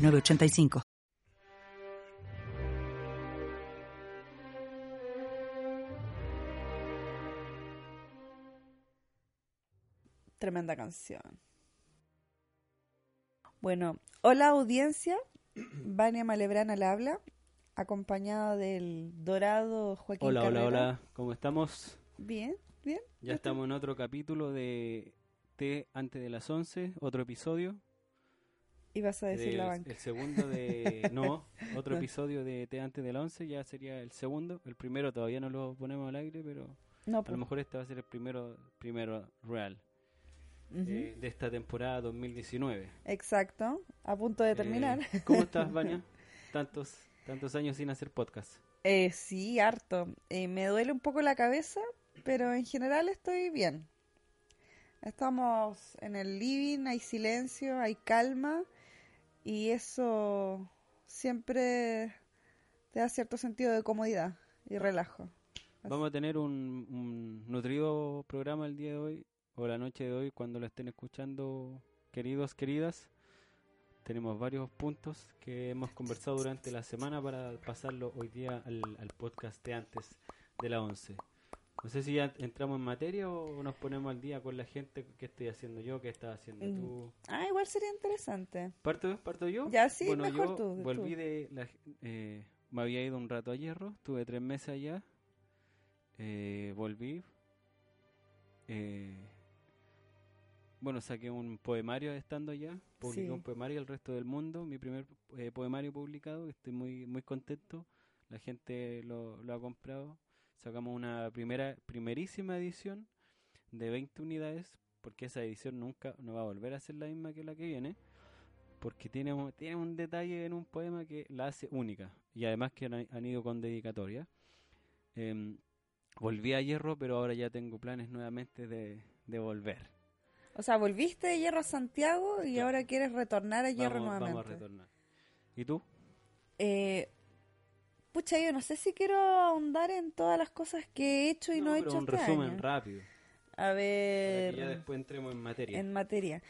906985. Tremenda canción. Bueno, hola audiencia, Vania Malebrana al habla, acompañada del dorado Joaquín Hola, hola, Carrera. hola, ¿cómo estamos? Bien, bien. Ya estamos en otro capítulo de T antes de las 11, otro episodio. Y vas a decir del- la banca. El segundo de... no, otro episodio de T antes de las 11, ya sería el segundo. El primero todavía no lo ponemos al aire, pero No, a pues. lo mejor este va a ser el primero, primero real eh, de esta temporada 2019. Exacto, a punto de terminar. Eh, ¿Cómo estás, Vania? Tantos, tantos años sin hacer podcast. Eh, sí, harto. Eh, me duele un poco la cabeza, pero en general estoy bien. Estamos en el living, hay silencio, hay calma y eso siempre te da cierto sentido de comodidad y relajo. Vamos a tener un, un nutrido programa el día de hoy o la noche de hoy cuando lo estén escuchando, queridos, queridas. Tenemos varios puntos que hemos conversado durante la semana para pasarlo hoy día al, al podcast de antes de la 11. No sé si ya entramos en materia o nos ponemos al día con la gente. ¿Qué estoy haciendo yo? ¿Qué estás haciendo Mm. tú? Ah, igual sería interesante. ¿Parto, parto yo? Ya, sí, bueno, mejor yo tú, volví tú. de... La, eh, me había ido un rato a Hierro, estuve tres meses allá. eh, volví. eh, bueno, saqué un poemario estando allá. Publiqué Sí. un poemario al resto del mundo. Mi primer eh, poemario publicado. Estoy muy, muy contento. La gente lo, lo ha comprado. Sacamos una primera, primerísima edición de 20 unidades. Porque esa edición nunca no va a volver a ser la misma que la que viene porque tiene un, tiene un detalle en un poema que la hace única y además que han, han ido con dedicatoria. Em, volví a Hierro, pero ahora ya tengo planes nuevamente de, de volver. O sea, volviste de Hierro a Santiago y Claro. ahora quieres retornar a Hierro Vamos, nuevamente. vamos a retornar. ¿Y tú? Eh, pucha, yo no sé si quiero ahondar en todas las cosas que he hecho y no, he pero hecho un este resumen año. rápido, A ver, que ya después entremos en materia. en materia.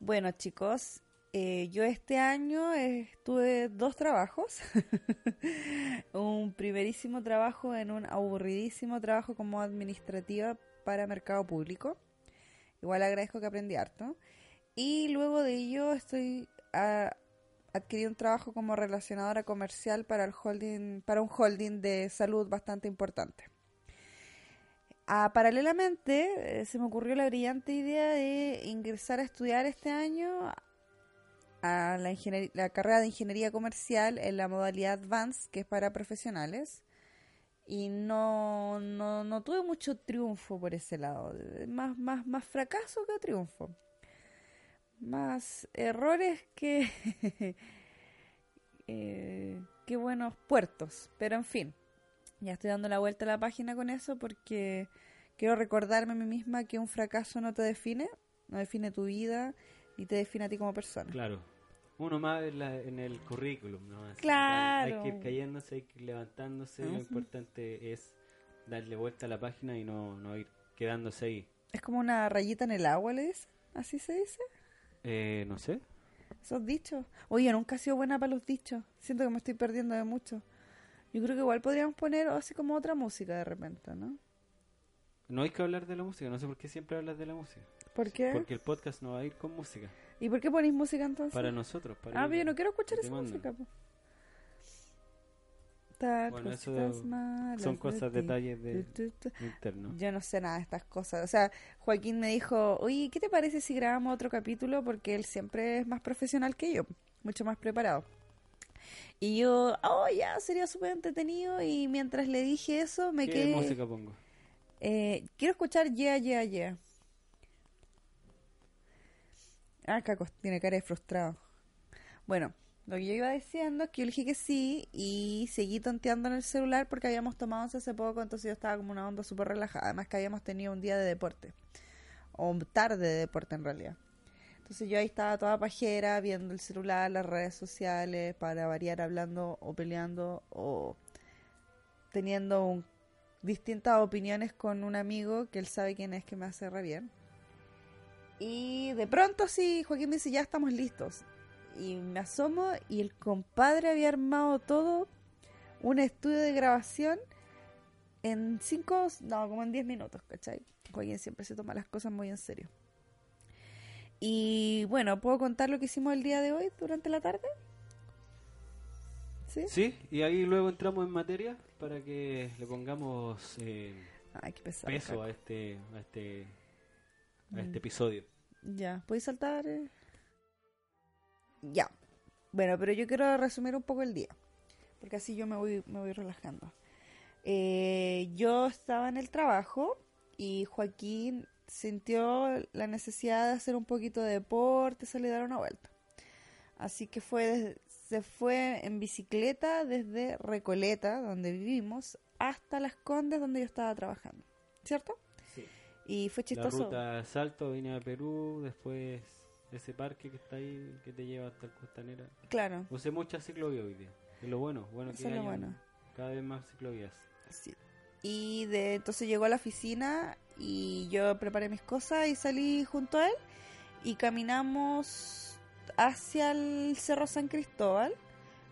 Bueno, chicos, eh, yo este año eh, tuve dos trabajos. un primerísimo trabajo en un aburridísimo trabajo como administrativa para mercado público. Igual agradezco que aprendí harto. Y luego de ello estoy a, adquirí un trabajo como relacionadora comercial para el holding, para un holding de salud bastante importante. Ah, paralelamente, eh, se me ocurrió la brillante idea de ingresar a estudiar este año a la, la carrera de ingeniería comercial en la modalidad Advanced, que es para profesionales. Y no, no, no tuve mucho triunfo por ese lado. Más, más, más fracaso que triunfo. Más errores que, eh, que buenos puertos. Pero en fin, ya estoy dando la vuelta a la página con eso porque quiero recordarme a mí misma que un fracaso no te define, no define tu vida y te define a ti como persona. Claro. Uno más en, la- en el currículum, ¿no? Así, Claro. Hay que ir cayéndose, hay que ir levantándose. Lo Ujú. importante es darle vuelta a la página y no, no ir quedándose ahí. Es como una rayita en el agua, ¿le dice? ¿Así se dice? Eh, no sé. Esos dichos. Oye, nunca he sido buena para los dichos. Siento que me estoy perdiendo de mucho. Yo creo que igual podríamos poner así como otra música de repente, ¿no? No hay que hablar de la música, no sé por qué siempre hablas de la música. ¿Por qué? Porque el podcast no va a ir con música. ¿Y por qué ponéis música entonces? Para nosotros, para ah, pero yo no quiero escuchar esa música. po. Bueno, malas Son cosas, detalles de, internos. Yo no sé nada de estas cosas. O sea, Joaquín me dijo, oye, ¿qué te parece si grabamos otro capítulo? Porque él siempre es más profesional que yo, mucho más preparado. Y yo, oh, ya, sería súper entretenido. Y mientras le dije eso, me ¿Qué quedé... música pongo? Eh, quiero escuchar Yeah, Yeah, Yeah. Ah, Caco, tiene cara de frustrado. Bueno, lo que yo iba diciendo es que yo le dije que sí y seguí tonteando en el celular porque habíamos tomado once hace poco, entonces yo estaba como una onda súper relajada. Además que habíamos tenido un día de deporte, o tarde de deporte en realidad. Entonces yo ahí estaba toda pajera viendo el celular, las redes sociales, para variar hablando o peleando o teniendo un- distintas opiniones con un amigo que él sabe quién es que me hace re bien. Y de pronto sí, Joaquín me dice, ya estamos listos. Y me asomo y el compadre había armado todo un estudio de grabación en cinco, no, como en 10 minutos, ¿cachai? Joaquín siempre se toma las cosas muy en serio. Y bueno, ¿puedo contar lo que hicimos el día de hoy durante la tarde? ¿Sí? Sí, y ahí luego entramos en materia para que le pongamos eh, Ay, qué pesado. peso Caco. a este, a este, a Mm. este episodio. Ya, ¿podéis saltar? eh? Ya. Bueno, pero yo quiero resumir un poco el día, porque así yo me voy, me voy relajando. Eh, yo estaba en el trabajo y Joaquín sintió la necesidad de hacer un poquito de deporte, salir a dar una vuelta. Así que fue se fue en bicicleta desde Recoleta, donde vivimos, hasta Las Condes, donde yo estaba trabajando. ¿Cierto? Sí. Y fue La chistoso. ruta Salto, vine a Perú, después ese parque que está ahí que te lleva hasta el Costanera. Claro. Usé muchas ciclovías hoy día. Es lo bueno, bueno que Eso es lo bueno. cada vez más ciclovías. Sí. Y de entonces llegó a la oficina y yo preparé mis cosas y salí junto a él y caminamos hacia el Cerro San Cristóbal,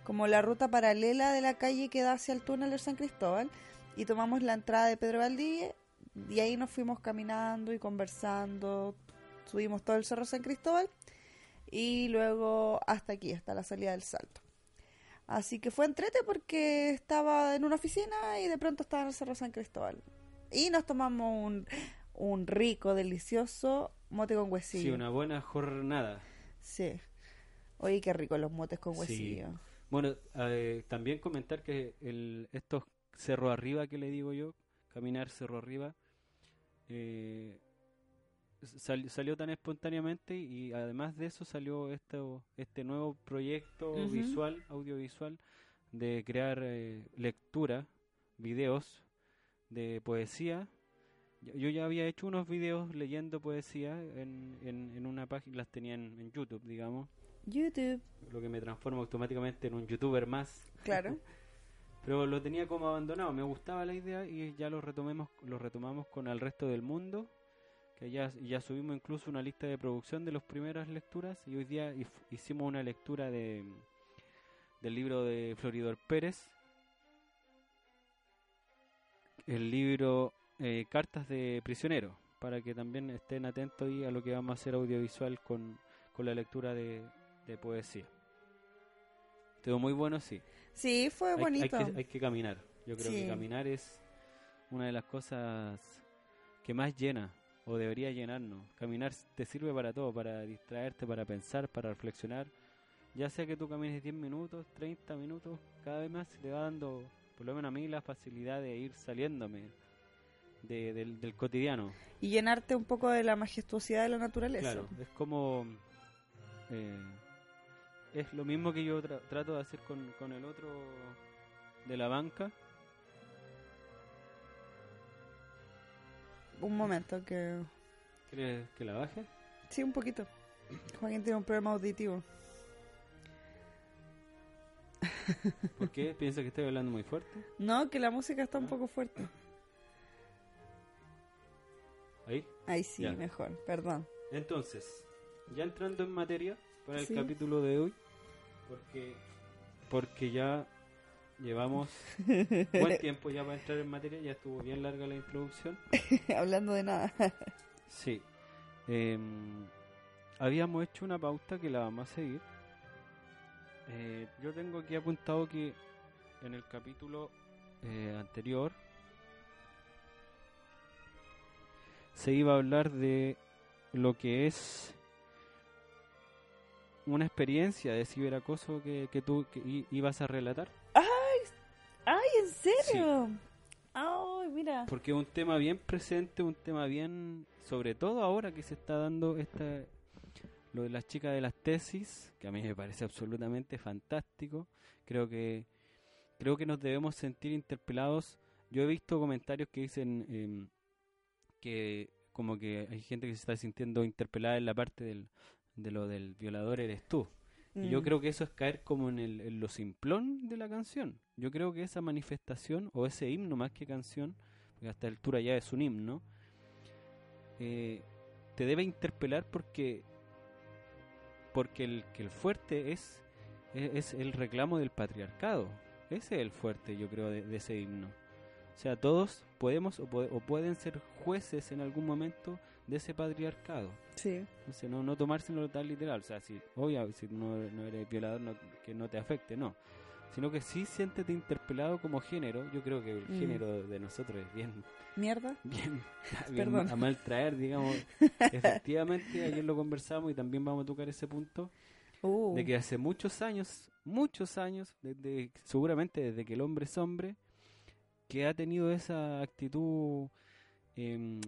como la ruta paralela de la calle que da hacia el túnel de San Cristóbal y tomamos la entrada de Pedro Valdivia y ahí nos fuimos caminando y conversando, subimos todo el Cerro San Cristóbal y luego hasta aquí, hasta la salida del Salto. Así que fue entrete porque estaba en una oficina y de pronto estaba en el Cerro San Cristóbal. Y nos tomamos un, un rico, delicioso mote con huesillo. Sí, una buena jornada. Sí. Oye, qué rico los motes con Sí. huesillo. Bueno, eh, también comentar que el, estos cerro arriba que le digo yo, caminar cerro arriba, eh, sal- salió tan espontáneamente y además de eso salió esto, este nuevo proyecto visual, audiovisual, de crear eh, lectura, videos de poesía. Yo- Yo ya había hecho unos videos leyendo poesía en, en, en una página, las tenía en, en YouTube, digamos, YouTube, lo que me transforma automáticamente en un youtuber más. claro. Pero lo tenía como abandonado, me gustaba la idea y ya lo retomemos, lo retomamos con el resto del mundo, que ya, ya subimos incluso una lista de producción de las primeras lecturas y hoy día hicimos una lectura de del libro de Floridor Pérez, el libro eh, Cartas de Prisionero, para que también estén atentos ahí a lo que vamos a hacer audiovisual con, con la lectura de, de poesía. Estuvo muy bueno, sí. Sí, fue Hay- Hay, bonito. que, hay que caminar. Yo creo Sí. que caminar es una de las cosas que más llena o debería llenarnos. Caminar te sirve para todo, para distraerte, para pensar, para reflexionar. Ya sea que tú camines 10 minutos, 30 minutos, cada vez más te va dando, por lo menos a mí, la facilidad de ir saliéndome de- del, del cotidiano. Y llenarte un poco de la majestuosidad de la naturaleza. Claro, es como... eh, es lo mismo que yo tra- trato de hacer con, con el otro de la banca. Un momento que... ¿Quieres que la baje? Sí, un poquito. Joaquín tiene un problema auditivo. ¿Por qué? ¿Piensa que estoy hablando muy fuerte? No, que la música está un Ah. poco fuerte. Ahí. Ahí sí, Ya. mejor, perdón. Entonces, ya entrando en materia para el Sí. capítulo de hoy, porque, porque ya llevamos buen tiempo ya para entrar en materia, ya estuvo bien larga la introducción. Hablando de nada. Sí. Em, habíamos hecho una pauta que la vamos a seguir. Eh, yo tengo aquí apuntado que en el capítulo eh, anterior se iba a hablar de lo que es una experiencia de ciberacoso que, que tú que ibas a relatar. ¡Ay, en serio! ¡Ay, mira! Porque es un tema bien presente, un tema bien, sobre todo ahora que se está dando esta, lo de las chicas de las tesis, que a mí me parece absolutamente fantástico. Creo que creo que nos debemos sentir interpelados. Yo he visto comentarios que dicen em, que como que hay gente que se está sintiendo interpelada en la parte del, de lo del violador eres tú. Y yo Mm. creo que eso es caer como en, el, en lo simplón de la canción. Yo creo que esa manifestación o ese himno más que canción, porque a esta altura ya es un himno, eh, te debe interpelar porque porque el que el fuerte es, es es el reclamo del patriarcado. Ese es el fuerte, yo creo, de, de ese himno. O sea, todos podemos o pueden ser jueces en algún momento de ese patriarcado. Sí. Entonces, no, no tomárselo tan literal. O sea, si, obvio, si no, no eres violador, no- que no te afecte, no. Sino que sí siéntete interpelado como género. Yo creo que el Mm. género de nosotros es bien, Mierda. bien, bien Perdón. a mal traer, digamos. Efectivamente, ayer lo conversamos y también vamos a tocar ese punto Uh. de que hace muchos años, muchos años, desde, seguramente desde que el hombre es hombre, que ha tenido esa actitud em,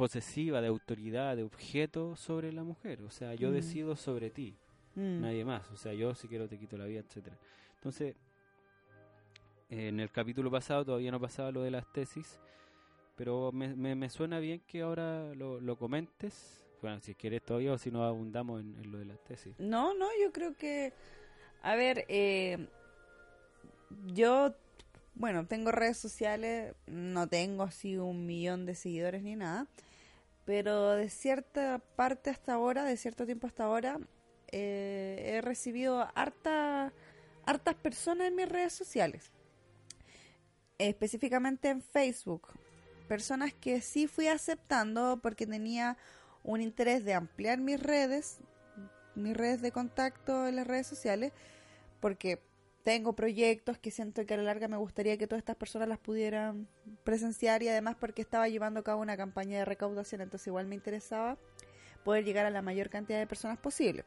posesiva de autoridad, de objeto sobre la mujer. O sea, yo Mm. decido sobre ti, Mm. nadie más. O sea, yo si quiero te quito la vida, etcétera. Entonces, en el capítulo pasado todavía no pasaba lo de las tesis, pero me, me, me suena bien que ahora lo, lo comentes. Bueno, si quieres todavía o si no abundamos en, en lo de las tesis. No, no, yo creo que, a ver, eh, yo, bueno, tengo redes sociales, no tengo así un millón de seguidores ni nada, pero de cierta parte hasta ahora, de cierto tiempo hasta ahora, eh, he recibido harta, hartas personas en mis redes sociales, específicamente en Facebook, personas que sí fui aceptando porque tenía un interés de ampliar mis redes, mis redes de contacto en las redes sociales, porque tengo proyectos que siento que a la larga me gustaría que todas estas personas las pudieran presenciar y además porque estaba llevando a cabo una campaña de recaudación, entonces igual me interesaba poder llegar a la mayor cantidad de personas posible.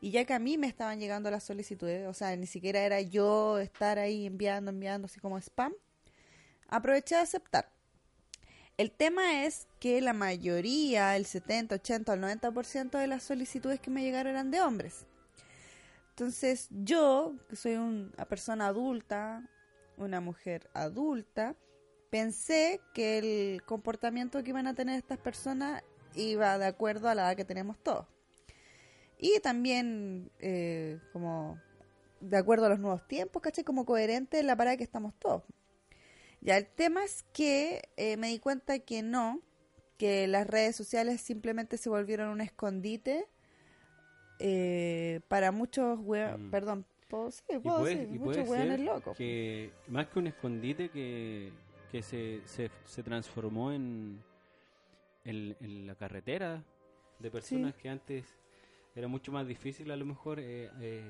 Y ya que a mí me estaban llegando las solicitudes, o sea, ni siquiera era yo estar ahí enviando, enviando así como spam, aproveché de aceptar. El tema es que la mayoría, el 70, 80 el 90% de las solicitudes que me llegaron eran de hombres. Entonces yo, que soy una persona adulta, una mujer adulta, pensé que el comportamiento que iban a tener estas personas iba de acuerdo a la edad que tenemos todos. Y también eh, como de acuerdo a los nuevos tiempos, ¿cachai? Como coherente en la parada que estamos todos. Ya, el tema es que eh, me di cuenta que no, que las redes sociales simplemente se volvieron un escondite eh, para muchos hue- Mm. perdón, puedo, sí, puedo puede, decir, muchos ser locos. que más que un escondite que, que se, se, se transformó en, en, en la carretera de personas que antes era mucho más difícil a lo mejor eh, eh,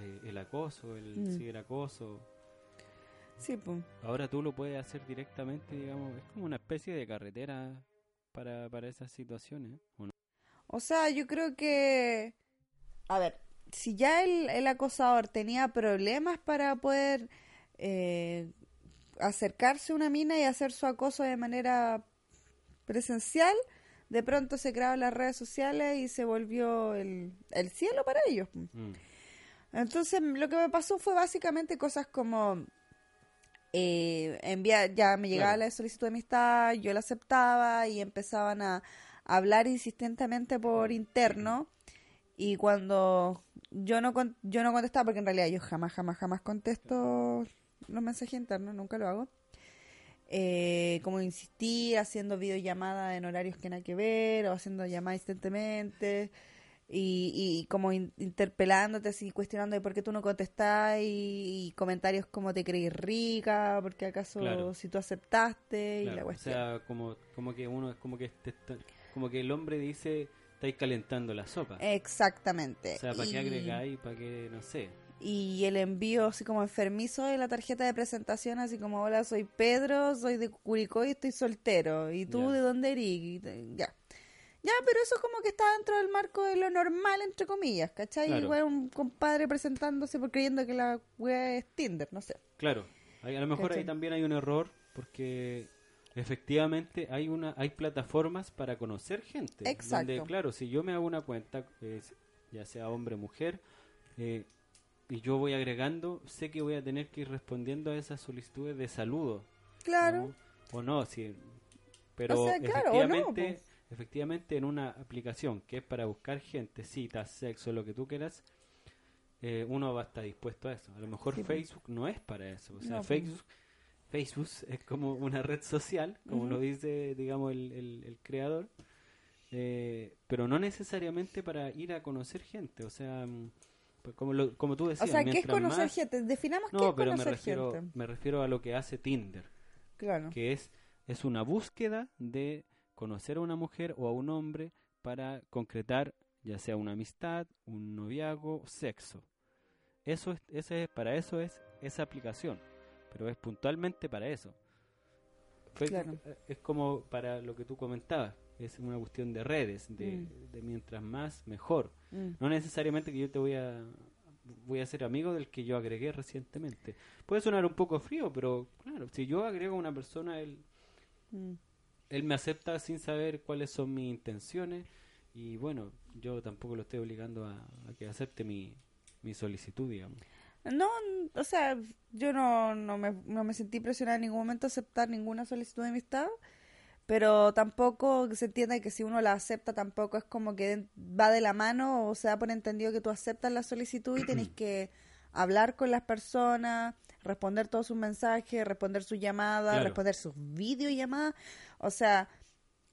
eh, el acoso, el Mm. ciberacoso. Sí, pues. Ahora tú lo puedes hacer directamente, digamos, es como una especie de carretera para, para esas situaciones. ¿o no? O sea, yo creo que, a ver, si ya el, el acosador tenía problemas para poder eh, acercarse a una mina y hacer su acoso de manera presencial, de pronto se crearon las redes sociales y se volvió el, el cielo para ellos. Mm. Entonces, lo que me pasó fue básicamente cosas como eh, enviar, ya me llegaba Claro. la solicitud de amistad, yo la aceptaba y empezaban a, hablar insistentemente por interno y cuando yo no con- yo no contestaba porque en realidad yo jamás jamás jamás contesto los mensajes internos, nunca lo hago. Eh, como insistir haciendo videollamadas en horarios que nada que ver o haciendo llamadas insistentemente y, y como in- interpelándote así, cuestionando de por qué tú no contestás y, y comentarios como te crees rica, porque acaso Claro. si tú aceptaste y Claro, la o cuestión. sea, como, como que uno es como que te está- como que el hombre dice estáis calentando la sopa. Exactamente. o sea, ¿para Y- qué agregáis? ¿Para qué? No sé. Y el envío así como enfermizo de la tarjeta de presentación, así como, hola, soy Pedro, soy de Curicó y estoy soltero. ¿Y tú de dónde eres? Ya. Ya, pero eso como que está dentro del marco de lo normal, entre comillas, ¿cachai? Claro. Igual un compadre presentándose por creyendo que la wea es Tinder, no sé. Claro, a lo mejor ahí también hay un error porque efectivamente hay una hay plataformas para conocer gente. Exacto. Donde, claro, si yo me hago una cuenta, eh, ya sea hombre o mujer, eh, y yo voy agregando, sé que voy a tener que ir respondiendo a esas solicitudes de saludo. Claro. ¿no? O no, sí. Pero O sea, claro, o no, efectivamente, pues. efectivamente en una aplicación que es para buscar gente, citas, sexo, lo que tú quieras, eh, uno va a estar dispuesto a eso. A lo mejor Sí, pues. Facebook no es para eso. O sea, No, pues. Facebook, es como una red social, como lo dice, digamos, el, el- el creador, eh, pero no necesariamente para ir a conocer gente. O sea, mm, pues como, lo- como tú O decías, sea, ¿qué es conocer más- gente? Definamos qué No, es pero me conocer refiero, gente. me refiero a lo que hace Tinder Claro. que es, es una búsqueda de conocer a una mujer o a un hombre para concretar ya sea una amistad, un noviazgo, sexo. Eso es, ese es, para eso es esa aplicación, pero es puntualmente para eso. Claro. eh, es como para lo que tú comentabas, es una cuestión de redes, de, Mm. de mientras más mejor. Mm. No necesariamente que yo te voy a voy a ser amigo del que yo agregué recientemente. Puede sonar un poco frío, pero claro, si yo agrego a una persona, él, Mm. él me acepta sin saber cuáles son mis intenciones y bueno, yo tampoco lo estoy obligando a, a que acepte mi, mi solicitud, digamos. No, o sea, yo no, no, me, no me sentí presionada en ningún momento a aceptar ninguna solicitud de amistad, pero tampoco se entiende que si uno la acepta tampoco es como que va de la mano o se da por entendido que tú aceptas la solicitud y tenés que hablar con las personas, responder todos sus mensajes, responder sus llamadas, Claro. responder sus videollamadas, o sea,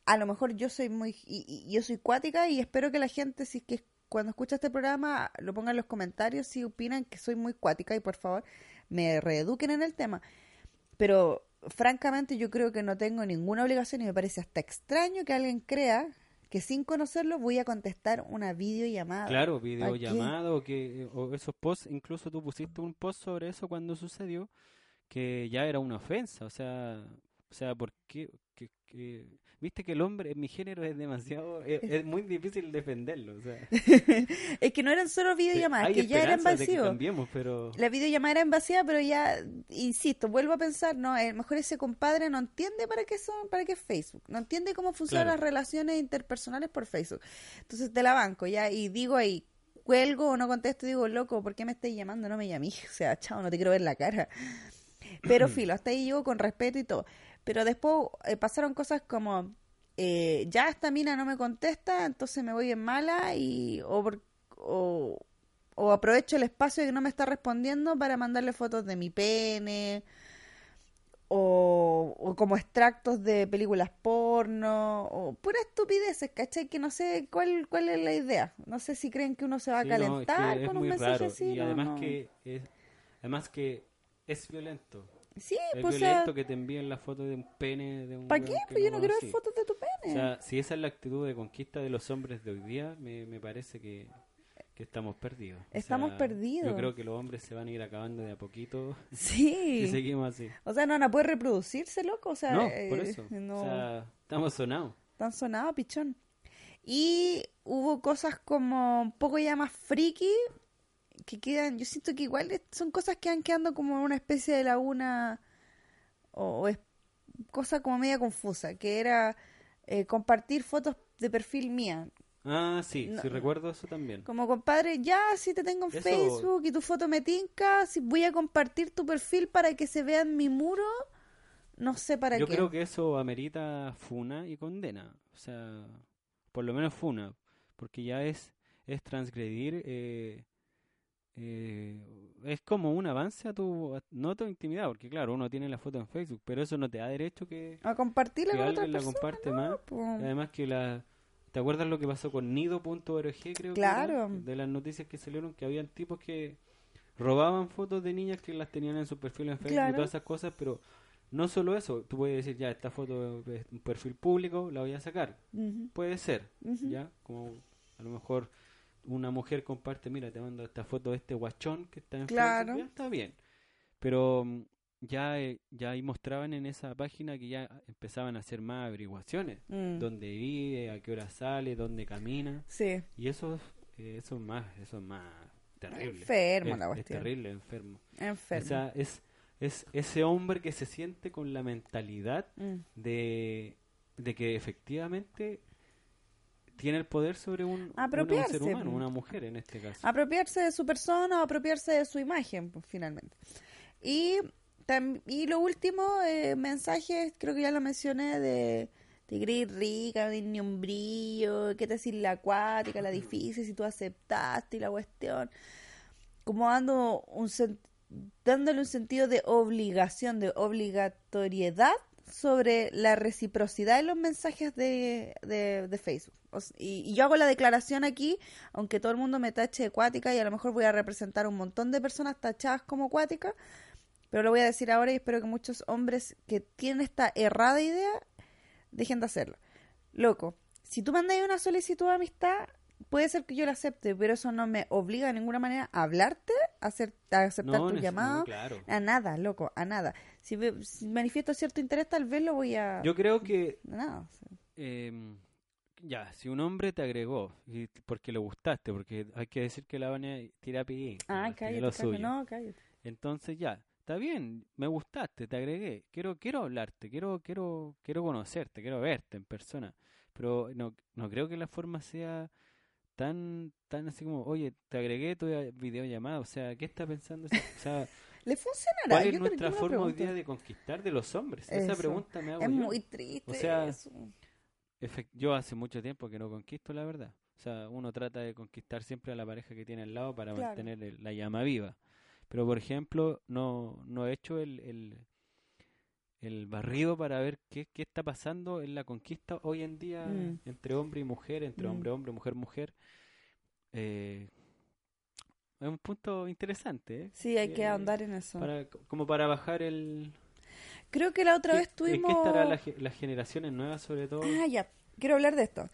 a lo mejor yo soy muy y, y- yo soy cuática y espero que la gente si es que cuando escucha este programa lo pongan en los comentarios si opinan que soy muy cuática y por favor me reeduquen en el tema. Pero francamente yo creo que no tengo ninguna obligación y me parece hasta extraño que alguien crea que sin conocerlo voy a contestar una videollamada. Claro, videollamada o que o esos posts, incluso tú pusiste un post sobre eso cuando sucedió, que ya era una ofensa, o sea, o sea, ¿por qué? Que, que- Viste que el hombre mi género es demasiado, es, es muy difícil defenderlo, o sea, es que no eran solo videollamadas, que ya era esperanzas de que invasivo. cambiemos, pero La videollamada era invasiva, pero ya, insisto, vuelvo a pensar, no, a lo mejor ese compadre no entiende para qué son, para qué es Facebook, no entiende cómo funcionan Claro. las relaciones interpersonales por Facebook. Entonces te la banco ya y digo ahí, cuelgo o no contesto, digo, loco, ¿por qué me estás llamando? No me llamé, o sea, chao, no te quiero ver la cara. Pero filo, hasta ahí llego con respeto y todo. Pero después eh, pasaron cosas como, eh, ya esta mina no me contesta, entonces me voy en mala y o, por- o, o aprovecho el espacio que no me está respondiendo para mandarle fotos de mi pene o, o como extractos de películas porno o pura estupideces, ¿cachai? Que no sé cuál, cuál es la idea. No sé si creen que uno se va a sí, no, es que calentar es con un mensaje raro así. y no, además no. que es, además que es violento. Sí, Es pues o sea, violento que te envíen la foto de un pene de un ¿para qué? Pues yo no quiero ver fotos de tu O pene. sea, si esa es la actitud de conquista de los hombres de hoy día, me, me parece que, que estamos perdidos. O Estamos sea, perdidos. Yo creo que los hombres se van a ir acabando de a poquito sí. si seguimos así. O sea, no van a poder reproducirse, loco. O sea, no, eh, por eso. no. O sea, estamos sonados. Tan sonado, pichón. Y hubo cosas como un poco ya más friki que quedan, yo siento que igual son cosas que van quedando como en una especie de laguna o, o es cosa como media confusa, que era eh, compartir fotos de perfil mía. Ah, sí, No, sí recuerdo eso también. Como compadre, ya si te tengo en Eso- Facebook y tu foto me tinca, si voy a compartir tu perfil para que se vea en mi muro, no sé para Yo qué. creo que eso amerita funa y condena. O sea, por lo menos funa. Porque ya es, es transgredir. eh, eh, es como un avance a tu. a- no a tu intimidad. Porque, claro, uno tiene la foto en Facebook. Pero eso no te da derecho que, A compartirla que con otra la persona. más. Y además que la... ¿Te acuerdas lo que pasó con nido.org, creo que Claro. era? De las noticias que salieron, que habían tipos que robaban fotos de niñas que las tenían en su perfil en Facebook y todas esas cosas, pero no solo eso, tú puedes decir, ya, esta foto es un perfil público, la voy a sacar. Puede ser. ¿ya? Como a lo mejor una mujer comparte, mira, te mando esta foto de este guachón que está en Claro. Está bien. Pero mm, ya, eh, ya ahí mostraban en esa página que ya empezaban a hacer más averiguaciones Mm. dónde vive, a qué hora sale, dónde camina. Sí, Y eso, eh, eso es más, eso es más terrible. Enfermo es, la es cuestión. terrible, enfermo. enfermo. O sea, es, es ese hombre que se siente con la mentalidad Mm. de, de que efectivamente tiene el poder sobre un, un ser humano, po. una mujer en este caso. apropiarse de su persona o apropiarse de su imagen, pues, finalmente. Y, tam- y lo último, eh, mensajes, creo que ya lo mencioné, de te crees rica, no tienes ni un brillo, qué te decir la acuática, la difícil, si tú aceptaste y la cuestión. Como dando un dándole un sentido de obligación, de obligatoriedad sobre la reciprocidad en los mensajes de, de, de Facebook. O y, y yo hago la declaración aquí, aunque todo el mundo me tache de cuática y a lo mejor voy a representar un montón de personas tachadas como cuática, pero lo voy a decir ahora y espero que muchos hombres que tienen esta errada idea dejen de hacerlo. Loco, si tú mandas una solicitud de amistad, puede ser que yo la acepte, pero eso no me obliga de ninguna manera a hablarte, a, hacer, a aceptar no, tu llamado, no, claro. a nada, loco, a nada. Si, si manifiesto cierto interés, tal vez lo voy a... Yo creo que Nada, o sea, eh, ya, si un hombre te agregó y porque le gustaste, porque hay que decir que la Vania tira pillín, Ah, cállate, lo suyo. no, cállate. Entonces ya, está bien, me gustaste, te agregué, quiero quiero hablarte, quiero quiero quiero conocerte, quiero verte en persona, pero no no creo que la forma sea tan tan así como, oye, te agregué tu videollamada, o sea, ¿qué está pensando? O sea, ¿Le funcionará? ¿cuál es Yo- nuestra forma hoy día de conquistar de los hombres? Esa pregunta me hago Es yo. muy triste O sea, eso. Yo hace mucho tiempo que no conquisto, la verdad. O sea, uno trata de conquistar siempre a la pareja que tiene al lado para Claro. mantener el- la llama viva. Pero, por ejemplo, no, no he hecho el, el, el barrido para ver qué, qué está pasando en la conquista hoy en día Mm. entre hombre y mujer, entre Mm. hombre, hombre, mujer, mujer. Eh, es un punto interesante, ¿eh? Sí, hay que Eh, ahondar en eso. Para, como para bajar el... Creo que la otra ¿Qué- vez ¿En tuvimos... qué estará la las generaciones nuevas sobre todo? Ah, ya. Quiero hablar de esto.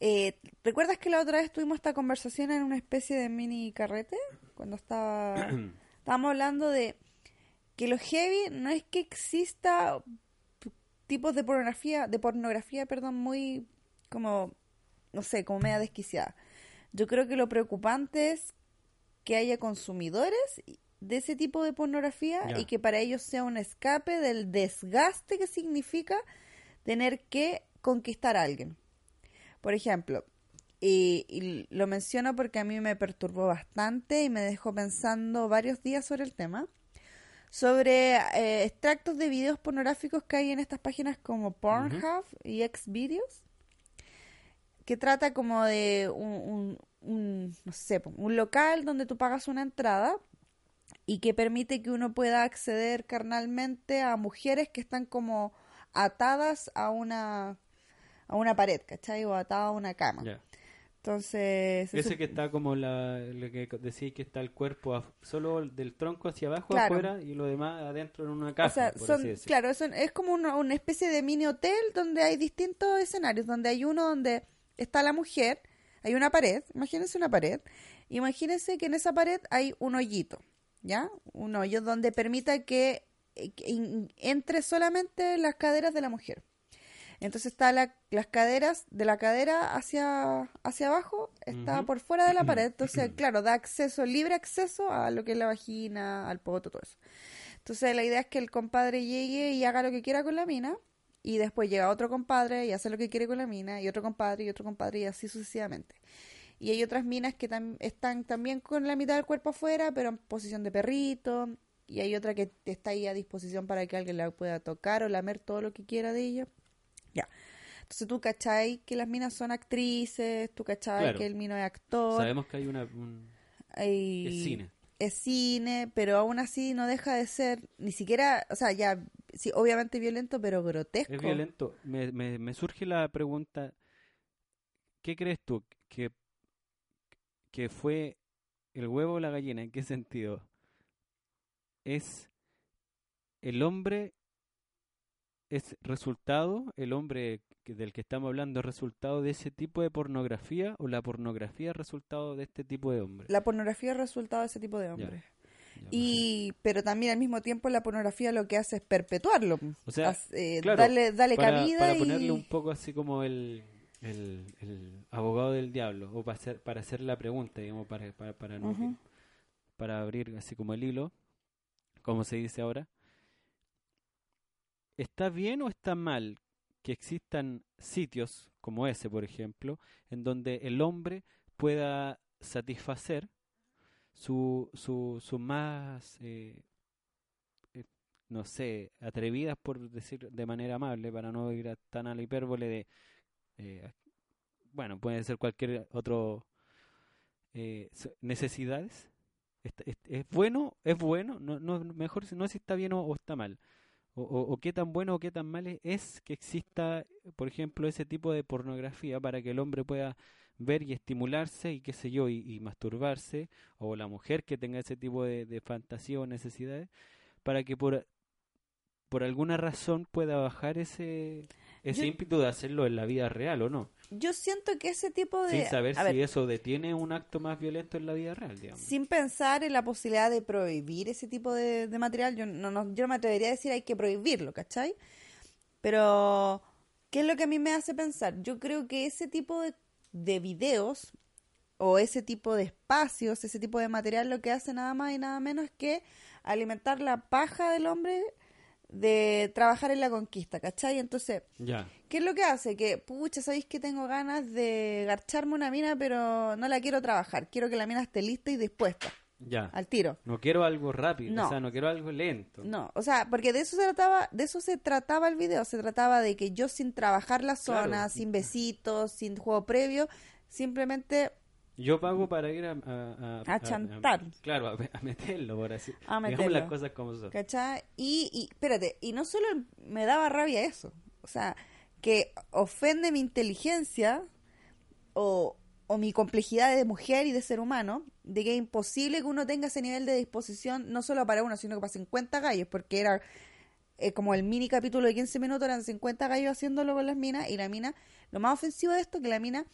Eh, ¿Recuerdas que la otra vez tuvimos esta conversación en una especie de mini carrete? Cuando estaba... Estábamos hablando de que lo heavy no es que exista tipos de pornografía, de pornografía, perdón, muy como, no sé, como media desquiciada. Yo creo que lo preocupante es que haya consumidores de ese tipo de pornografía y que para ellos sea un escape del desgaste que significa tener que conquistar a alguien. Por ejemplo, y, y lo menciono porque a mí me perturbó bastante y me dejó pensando varios días sobre el tema, sobre eh, extractos de videos pornográficos que hay en estas páginas como Pornhub y Xvideos, que trata como de un, un- un, no sé, un local donde tú pagas una entrada y que permite que uno pueda acceder carnalmente a mujeres que están como atadas a una a una pared, ¿cachai? O atadas a una cama. Entonces, se Ese que está como la, lo que decía que está el cuerpo solo del tronco hacia abajo Claro. afuera y lo demás adentro en una o caja. sea, por son, claro, son- es como una, una especie de mini hotel donde hay distintos escenarios, donde hay uno donde está la mujer, hay una pared, imagínense una pared, imagínense que en esa pared hay un hoyito, ¿ya? Un hoyo donde permita que, eh, que entre solamente las caderas de la mujer. Entonces está la- las caderas, de la cadera hacia, hacia abajo, está por fuera de la pared. Entonces, claro, da acceso, libre acceso a lo que es la vagina, al poto, todo eso. Entonces la idea es que el compadre llegue y haga lo que quiera con la mina. Y después llega otro compadre y hace lo que quiere con la mina. Y otro compadre y otro compadre y así sucesivamente. Y hay otras minas que tam- están también con la mitad del cuerpo afuera, pero en posición de perrito. Y hay otra que está ahí a disposición para que alguien la pueda tocar o lamer todo lo que quiera de ella. Ya. Entonces tú cachai que las minas son actrices, tú cachai Claro. que el mino es actor. Sabemos que hay una... un- hay- es cine. es cine, pero aún así no deja de ser ni siquiera, o sea, ya, sí, obviamente violento, pero grotesco. Es violento. Me, me, me surge la pregunta, ¿qué crees tú? ¿Que, ¿Que fue el huevo o la gallina? ¿En qué sentido? ¿Es el hombre es resultado, el hombre del que estamos hablando es resultado de ese tipo de pornografía o la pornografía es resultado de este tipo de hombre? La pornografía es resultado de ese tipo de hombres. Ya, Y, pero también al mismo tiempo la pornografía lo que hace es perpetuarlo. O sea, Haz- eh, claro, dale, dale para, cabida para y... ponerle un poco así como el, el, el abogado del diablo o para hacer para hacer la pregunta digamos para para para, no- Ujú. para abrir así como el hilo como se dice ahora está bien o está mal que existan sitios como ese, por ejemplo, en donde el hombre pueda satisfacer su, su, su más, eh, eh, no sé, atrevidas, por decir de manera amable, para no ir a, tan a la hipérbole de, eh, bueno, puede ser cualquier otro eh, necesidades. ¿Es bueno? ¿Es bueno? No, no, mejor no si está bien o, está mal. O, qué tan bueno o qué tan mal es- que exista, por ejemplo, ese tipo de pornografía para que el hombre pueda ver y estimularse y qué sé yo, y, y masturbarse, o la mujer que tenga ese tipo de, de fantasía o necesidades, para que por, por alguna razón pueda bajar ese, ese Yo- ímpetu de hacerlo en la vida real o no, Yo siento que ese tipo de... sin saber a si ver, eso detiene un acto más violento en la vida real, digamos. sin pensar en la posibilidad de prohibir ese tipo de, de material, yo no, no- yo no me atrevería a decir hay que prohibirlo, ¿cachai? Pero, ¿qué es lo que a mí me hace pensar? Yo creo que ese tipo de, de videos o ese tipo de espacios, ese tipo de material, lo que hace nada más y nada menos que alimentar la paja del hombre de trabajar en la conquista, ¿cachai? Entonces, Ya, ¿Qué es lo que hace? Que, pucha, sabéis que tengo ganas de garcharme una mina, pero no la quiero trabajar. Quiero que la mina esté lista y dispuesta ya. al tiro. No quiero algo rápido, No. o sea, no quiero algo lento. No, o sea, porque de eso se trataba, de eso se trataba el video. Se trataba de que yo sin trabajar la zona, Claro. sin besitos, sin juego previo, simplemente Yo pago para ir a... A, A chantar. claro, a, meterlo, por así A Digamos meterlo. las cosas como son. ¿Cachai? Y, y, espérate, y no solo me daba rabia eso, o sea, que ofende mi inteligencia o, o mi complejidad de mujer y de ser humano, de que es imposible que uno tenga ese nivel de disposición, no solo para uno, sino que para 50 gallos, porque era eh, como el mini capítulo de 15 minutos, eran 50 gallos haciéndolo con las minas, y la mina, lo más ofensivo de esto, que la mina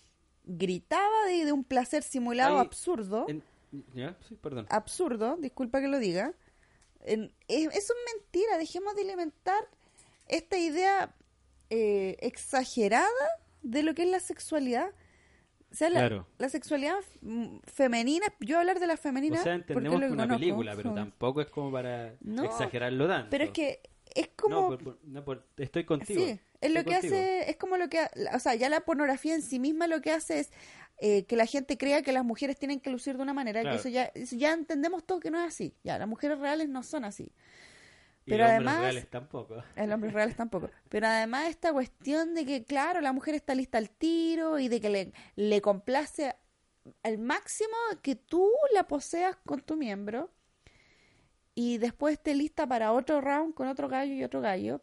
gritaba de, de un placer simulado Ahí, absurdo En- ¿Ya? Sí, perdón. absurdo, disculpa que lo diga. En- es, es mentira, dejemos de alimentar esta idea eh, exagerada de lo que es la sexualidad. O sea, la, Claro. la sexualidad femenina, yo hablar de la femenina O sea, porque entendemos es que que una película, pero tampoco es como para No, exagerarlo tanto. Pero es que es No, como... por- por- no, por- estoy contigo. Sí, es lo que contigo. hace, es como lo que, o sea, ya la pornografía en sí misma lo que hace es eh, que la gente crea que las mujeres tienen que lucir de una manera, Claro. que eso ya, eso ya entendemos todo que no es así, ya, las mujeres reales no son así, Y pero los hombres además- reales tampoco. el hombre reales tampoco, pero además esta cuestión de que, claro, la mujer está lista al tiro y de que le, le complace al máximo que tú la poseas con tu miembro y después esté lista para otro round con otro gallo y otro gallo.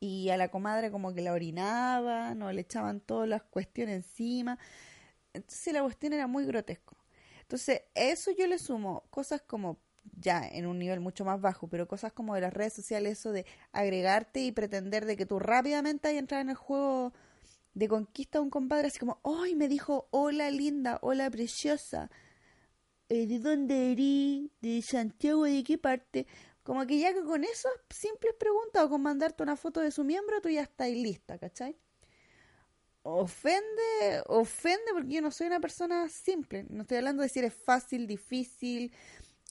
Y a la comadre como que la orinaban o le echaban todas las cuestiones encima. Entonces la cuestión era muy grotesco. Entonces, eso yo le sumo cosas como ya en un nivel mucho más bajo, pero cosas como de las redes sociales, eso de agregarte y pretender de que tú rápidamente hayas entrado en el juego de conquista a un compadre, así como, ¡ay! Me dijo, hola linda, hola preciosa, eh, ¿de dónde eres? ¿De Santiago? ¿De qué parte? Como que ya con esas simples preguntas o con mandarte una foto de su miembro, tú ya estás lista, ¿cachai? Ofende, ofende porque yo no soy una persona simple. No estoy hablando de si eres fácil, difícil,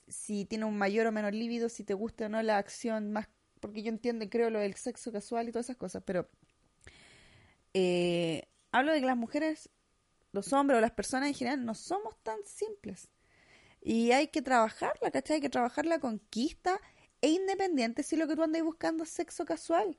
si tiene un mayor o menor líbido, si te gusta o no la acción más, porque yo entiendo creo lo del sexo casual y todas esas cosas, pero eh, hablo de que las mujeres, los hombres o las personas en general no somos tan simples. Y hay que trabajarla, ¿cachai? Hay que trabajar la conquista e independiente si lo que tú andas buscando es sexo casual.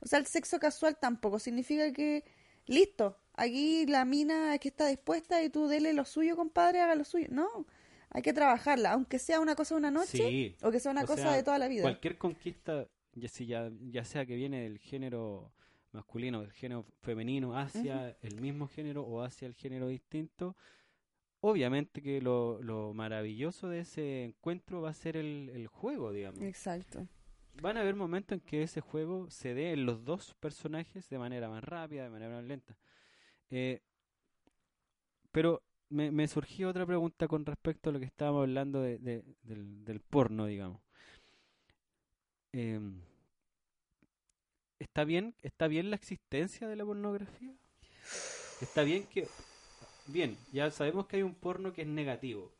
O sea, el sexo casual tampoco significa que, listo, aquí la mina que está dispuesta y tú dele lo suyo, compadre, haga lo suyo. No, hay que trabajarla, aunque sea una cosa de una noche Sí. o que sea una cosa sea, de toda la vida. Cualquier conquista, ya, si ya, ya sea que viene del género masculino, del género femenino, hacia el mismo género o hacia el género distinto, obviamente que lo, lo maravilloso de ese encuentro va a ser el, el juego, digamos. Exacto. Van a haber momentos en que ese juego se dé en los dos personajes de manera más rápida, de manera más lenta. Eh, pero me, me surgió otra pregunta con respecto a lo que estábamos hablando de, de- del, del porno, digamos. Em, ¿está bien, ¿Está bien la existencia de la pornografía? ¿Está bien que... Bien, ya sabemos que hay un porno que es negativo.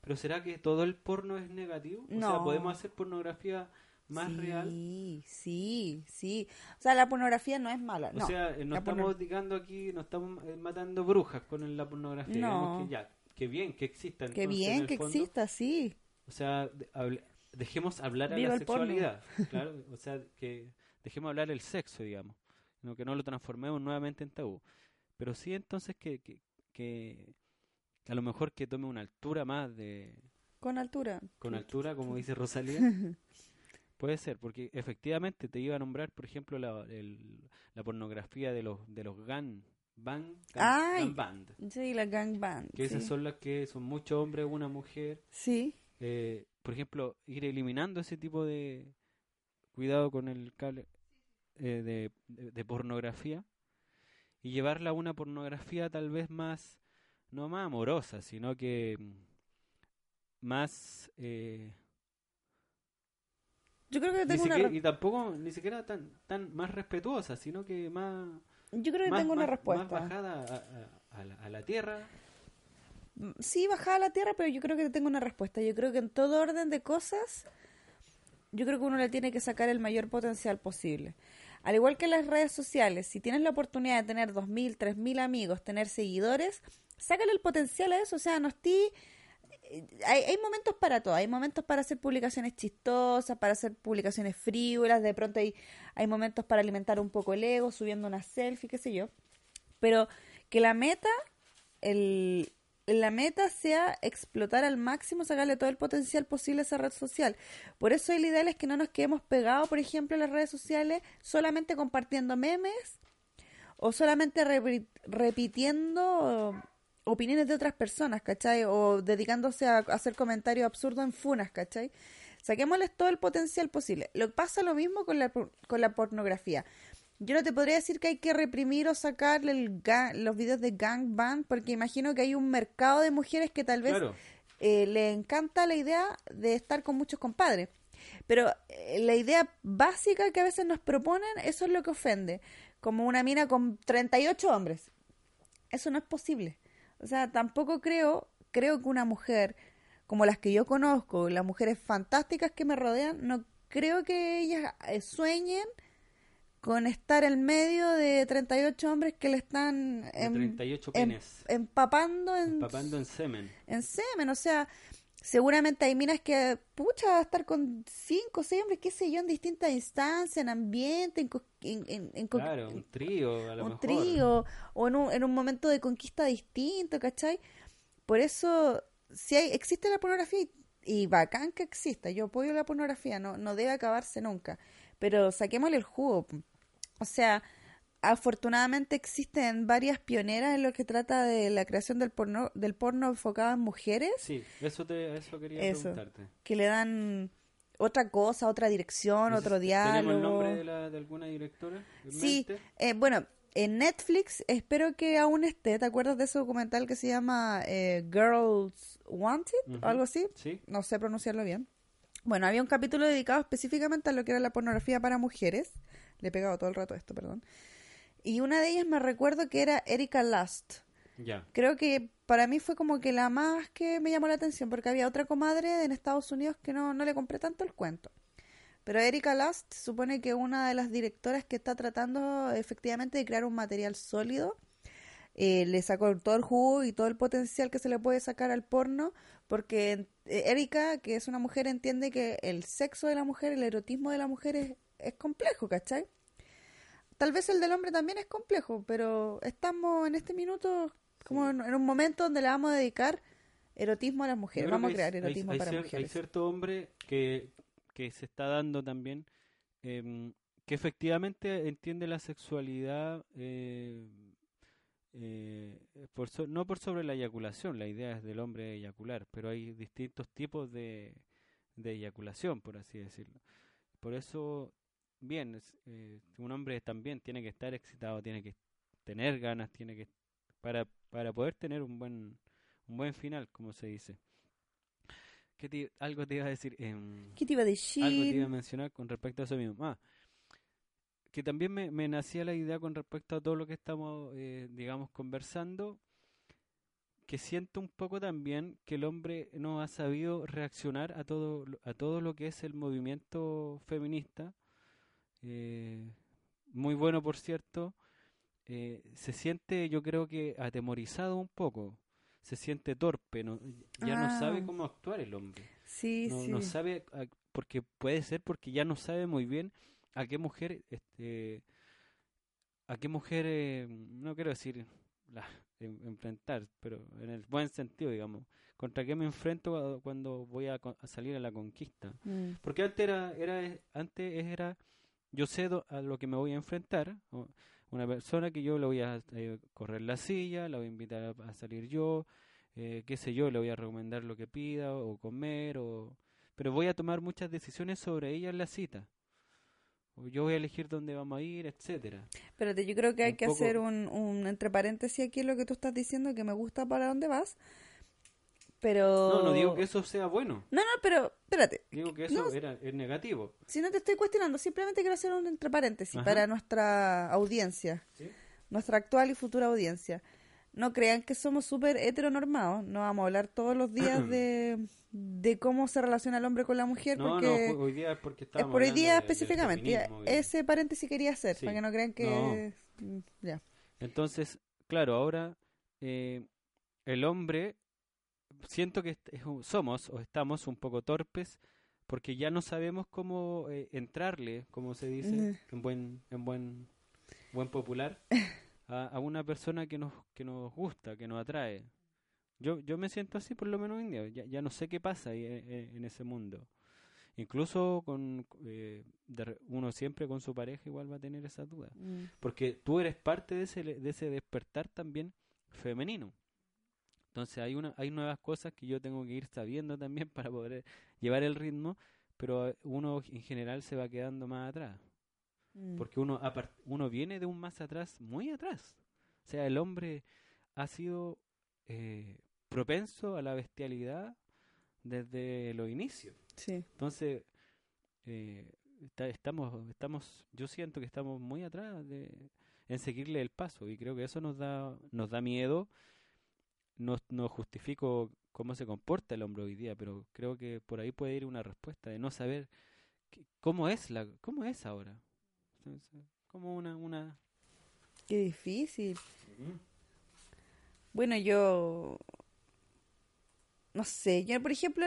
Pero ¿será que todo el porno es negativo? O sea, No. ¿podemos hacer pornografía más real. Sí, sí, sí. O sea, la pornografía no es mala. O no. sea, eh, no la estamos digando aquí, no estamos eh, matando brujas con la pornografía. No. Que ya, que bien que exista. Qué entonces, bien que fondo. exista, sí. O sea, hable- dejemos hablar a Viva la el porno. sexualidad. Claro, o sea, que dejemos hablar el sexo, digamos. No, que no lo transformemos nuevamente en tabú. Pero sí entonces que, que, que a lo mejor que tome una altura más de... Con altura. Con altura, como dice Rosalía. Puede ser, porque efectivamente te iba a nombrar, por ejemplo, la, el- la pornografía de los de los gang, bang, gang, Ay. gang band. Sí, la gangbang. Que esas son las que son muchos hombres, una mujer. Sí, Eh, por ejemplo, ir eliminando ese tipo de cuidado con el cable eh, de, de- de pornografía y llevarla a una pornografía tal vez más, no más amorosa, sino que mm, más... eh, yo creo que tengo una, siquiera- re- y tampoco ni siquiera tan tan más respetuosa, sino que más, yo creo que más, tengo una más- respuesta. más bajada a, a- a la, a la tierra. Mm, Sí, bajada a la tierra, pero yo creo que tengo una respuesta. Yo creo que en todo orden de cosas, yo creo que uno le tiene que sacar el mayor potencial posible. Al igual que las redes sociales, si tienes la oportunidad de tener 2.000, 3.000 amigos, tener seguidores, sácale el potencial a eso. O sea, no estoy... eh, Hay, hay momentos para todo. Hay momentos para hacer publicaciones chistosas, para hacer publicaciones frívolas. De pronto hay, hay momentos para alimentar un poco el ego, subiendo una selfie, qué sé yo. Pero que la meta, el, la meta sea explotar al máximo, sacarle todo el potencial posible a esa red social. Por eso el ideal es que no nos quedemos pegados, por ejemplo, en las redes sociales, solamente compartiendo memes o solamente repi- repitiendo opiniones de otras personas, ¿cachai? O dedicándose a hacer comentarios absurdos en funas, ¿cachai? Saquémosles todo el potencial posible. Lo pasa lo mismo con la, con la pornografía. Yo no te podría decir que hay que reprimir o sacar el los videos de gangbang, porque imagino que hay un mercado de mujeres que tal vez Claro, eh, le encanta la idea de estar con muchos compadres. Pero eh, la idea básica que a veces nos proponen, eso es lo que ofende. Como una mina con 38 hombres. Eso no es posible. O sea, tampoco creo, creo que una mujer como las que yo conozco, las mujeres fantásticas que me rodean, no creo que ellas eh, sueñen con estar en medio de 38 hombres que le están de em- 38 em- penes, empapando en empapando en semen. en semen, o sea, seguramente hay minas que, pucha, va a estar con cinco, seis hombres, qué sé yo, en distintas instancias, en ambiente, en, en, en- Claro, un trío, a lo un mejor. trío, o en un, en un momento de conquista distinto, ¿cachai? Por eso, si hay, existe la pornografía y, y bacán que exista, yo apoyo la pornografía, no, no debe acabarse nunca, pero saquémosle el jugo. O sea, afortunadamente existen varias pioneras en lo que trata de la creación del porno, del porno enfocado en mujeres Sí, eso, te, eso quería Eso. preguntarte. que le dan otra cosa, otra dirección, otro diálogo. ¿Tenemos el nombre de, la, de alguna directora? en Sí, eh, bueno, en Netflix espero que aún esté. ¿Te acuerdas de ese documental que se llama eh, Girls Wanted o algo así? Sí, No sé pronunciarlo bien. Bueno, había un capítulo dedicado específicamente a lo que era la pornografía para mujeres. Le he pegado todo el rato esto, perdón. Y una de ellas me recuerdo que era Erika Lust. ya. Creo que para mí fue como que la más que me llamó la atención, porque había otra comadre en Estados Unidos que no, no le compré tanto el cuento. Pero Erika Lust supone que una de las directoras que está tratando efectivamente de crear un material sólido, eh, le sacó todo el jugo y todo el potencial que se le puede sacar al porno, porque eh, Erika, que es una mujer, entiende que el sexo de la mujer, el erotismo de la mujer es, es complejo, ¿cachai? Tal vez el del hombre también es complejo, pero estamos en este minuto como en, en un momento donde le vamos a dedicar erotismo a las mujeres. Vamos a crear hay- erotismo hay, para cier- Hay mujeres. cierto hombre que, que se está dando también, em, que efectivamente entiende la sexualidad, eh, eh, por so- no por sobre la eyaculación, la idea es del hombre eyacular, pero hay distintos tipos de, de eyaculación, por así decirlo. Por eso, bien, es, eh, un hombre también tiene que estar excitado, tiene que tener ganas, tiene que para para poder tener un buen un buen final, como se dice. ¿Qué te- algo te iba a decir, em, ¿Qué te iba a decir? algo te iba a mencionar con respecto a eso mismo. Ah, que también me, me nacía la idea con respecto a todo lo que estamos, eh, digamos, conversando, que siento un poco también que el hombre no ha sabido reaccionar a todo, a todo lo que es el movimiento feminista. Eh, muy bueno, por cierto. eh, se siente, yo creo que atemorizado un poco. Se siente torpe, no, ya no sabe Ah. cómo actuar el hombre. Sí, No, sí. no sabe, a- porque puede ser porque ya no sabe muy bien a qué mujer, este, a qué mujer, eh, no quiero decir la, en- enfrentar, pero en el buen sentido, digamos, contra qué me enfrento cuando voy a salir a la conquista. Mm, Porque antes era, era, antes era, yo sé a lo que me voy a enfrentar, una persona que yo le voy a eh, correr la silla, la voy a invitar a, salir yo, eh, qué sé yo, le voy a recomendar lo que pida o comer, o pero voy a tomar muchas decisiones sobre ella en la cita. Yo voy a elegir dónde vamos a ir, etcétera. Espérate, yo creo que hay Un que poco- hacer un, un entre paréntesis aquí lo que tú estás diciendo, que me gusta para dónde vas. Pero. No, no digo que eso sea bueno, No, no, pero espérate. digo que eso No. era, es negativo. Si no te estoy cuestionando, simplemente quiero hacer un entre paréntesis Ajá. para nuestra audiencia, ¿sí? nuestra actual y futura audiencia. No crean que somos súper heteronormados. No vamos a hablar todos los días de, de cómo se relaciona el hombre con la mujer, No, porque no, hoy día es porque es por hoy día de- específicamente. Ya, ese paréntesis quería hacer, Sí. para que no crean que... Ya. Entonces, claro, ahora eh, el hombre, siento que somos o estamos un poco torpes porque ya no sabemos cómo eh, entrarle, como se dice en buen en buen buen popular, a, a una persona que nos que nos gusta, que nos atrae. Yo yo me siento así por lo menos hoy en día. Ya, ya no sé qué pasa ahí en, en- en ese mundo. Incluso con eh, uno siempre con su pareja igual va a tener esa duda Mm. porque tú eres parte de ese, de ese despertar también femenino. Entonces hay una, hay nuevas cosas que yo tengo que ir sabiendo también para poder llevar el ritmo, pero uno en general se va quedando más atrás, Mm. porque uno uno viene de un más atrás, muy atrás. O sea, el hombre ha sido eh, propenso a la bestialidad desde los inicios. Sí. Entonces, eh, está- estamos, estamos, yo siento que estamos muy atrás de, en seguirle el paso y creo que eso nos da, nos da miedo. No, no justifico cómo se comporta el hombre hoy día, pero creo que por ahí puede ir una respuesta de no saber cómo es la, cómo es ahora. Entonces, como una, una. Qué difícil. Bueno, yo no sé, yo por ejemplo,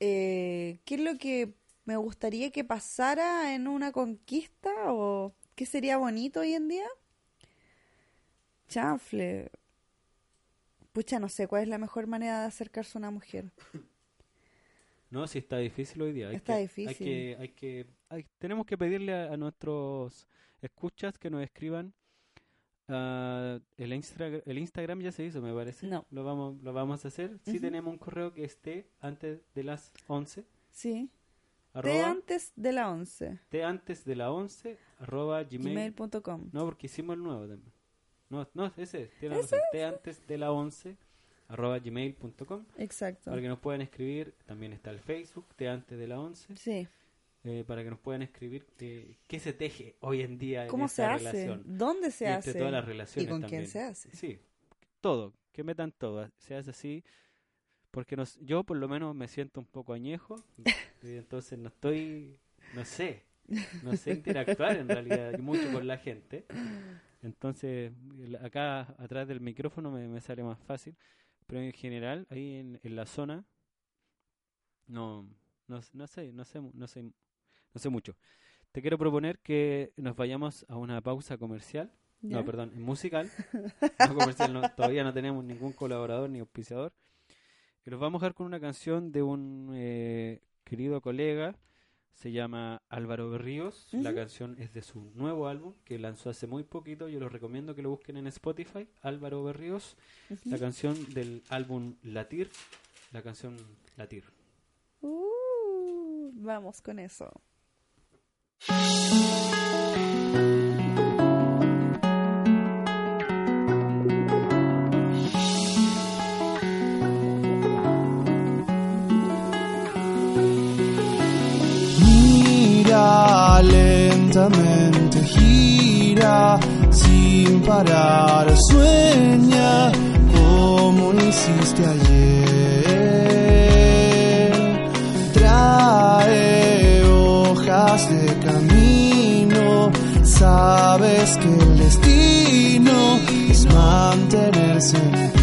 eh, ¿qué es lo que me gustaría que pasara en una conquista o qué sería bonito hoy en día? Chanfle. Pucha, no sé cuál es la mejor manera de acercarse a una mujer. No, sí está difícil hoy día. Hay Está que- difícil. Hay que, hay que, hay- tenemos que pedirle a, a nuestros escuchas que nos escriban. ah, el, Instra- el Instagram ya se hizo, me parece. No. Lo vamos, lo vamos a hacer. Sí Ujú. tenemos un correo que esté antes de las 11. Sí. Arroba, antes de la 11. te antes de la 11, arroba gmail. Gmail.com. No, porque hicimos el nuevo también. No, no, ese es, tiene razón. Te antes de la 11, arroba gmail.com. Exacto. Para que nos puedan escribir, también está el Facebook, te antes de la 11. Sí. eh, para que nos puedan escribir eh, qué se teje hoy en día en ¿Cómo se hace? relación. ¿Dónde se y entre hace? todas las ¿Y relaciones con también. quién se hace? Sí, todo, que metan todo, se hace así, porque nos, yo por lo menos me siento un poco añejo, y entonces no estoy, no sé, no sé interactuar en realidad mucho con la gente, entonces acá atrás del micrófono me, me sale más fácil, pero en general ahí en, en la zona no, no, no sé, no sé, no sé, no sé mucho. Te quiero proponer que nos vayamos a una pausa comercial. ¿Ya? No, perdón, musical. No comercial, no, todavía no tenemos ningún colaborador ni auspiciador. Y los vamos a dejar con una canción de un eh, querido colega. Se llama Álvaro Berríos. La canción es de su nuevo álbum que lanzó hace muy poquito. Yo los recomiendo que lo busquen en Spotify. Álvaro Berríos. La canción del álbum Latir. La canción Latir. Uh, vamos con eso. Lentamente, gira sin parar, sueña como hiciste ayer. Trae hojas de camino, sabes que el destino es mantenerse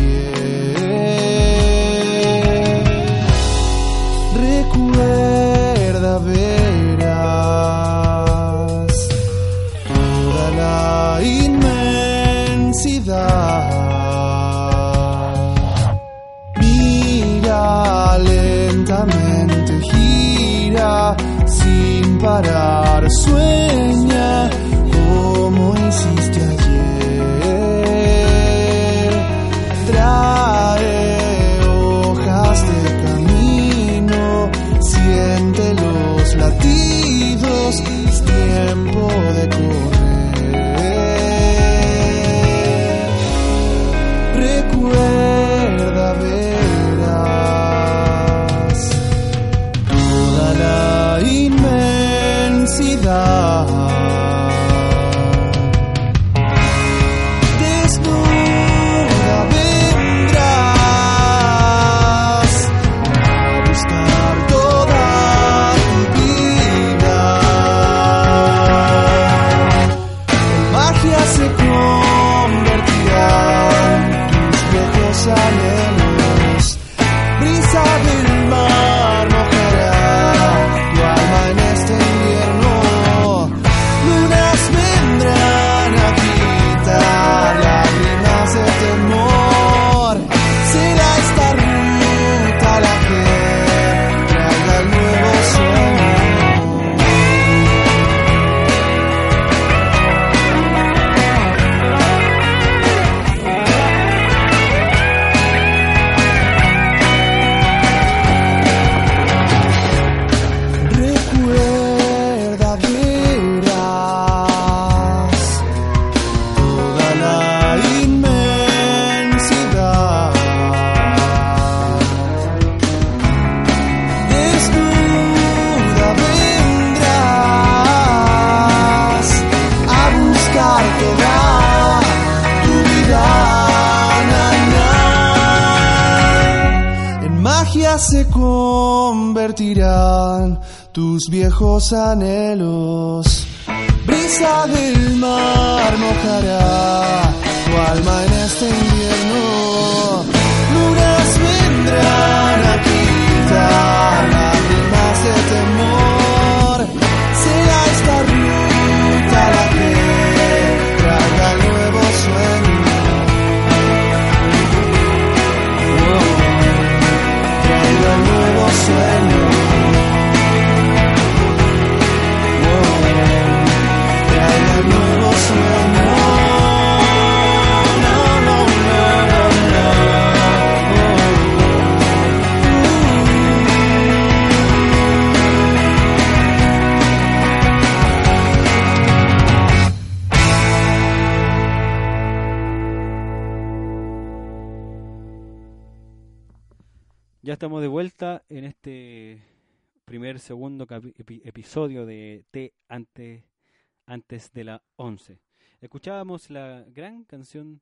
viejos anhelos. Brisa del mar mojará tu alma en este invierno. Lunas vendrán a quitar lágrimas de temor. Será esta ruta la que traiga el nuevo sueño. Traiga el nuevo sueño. Primer, segundo epi- episodio de T antes, antes de la 11. Escuchábamos la gran canción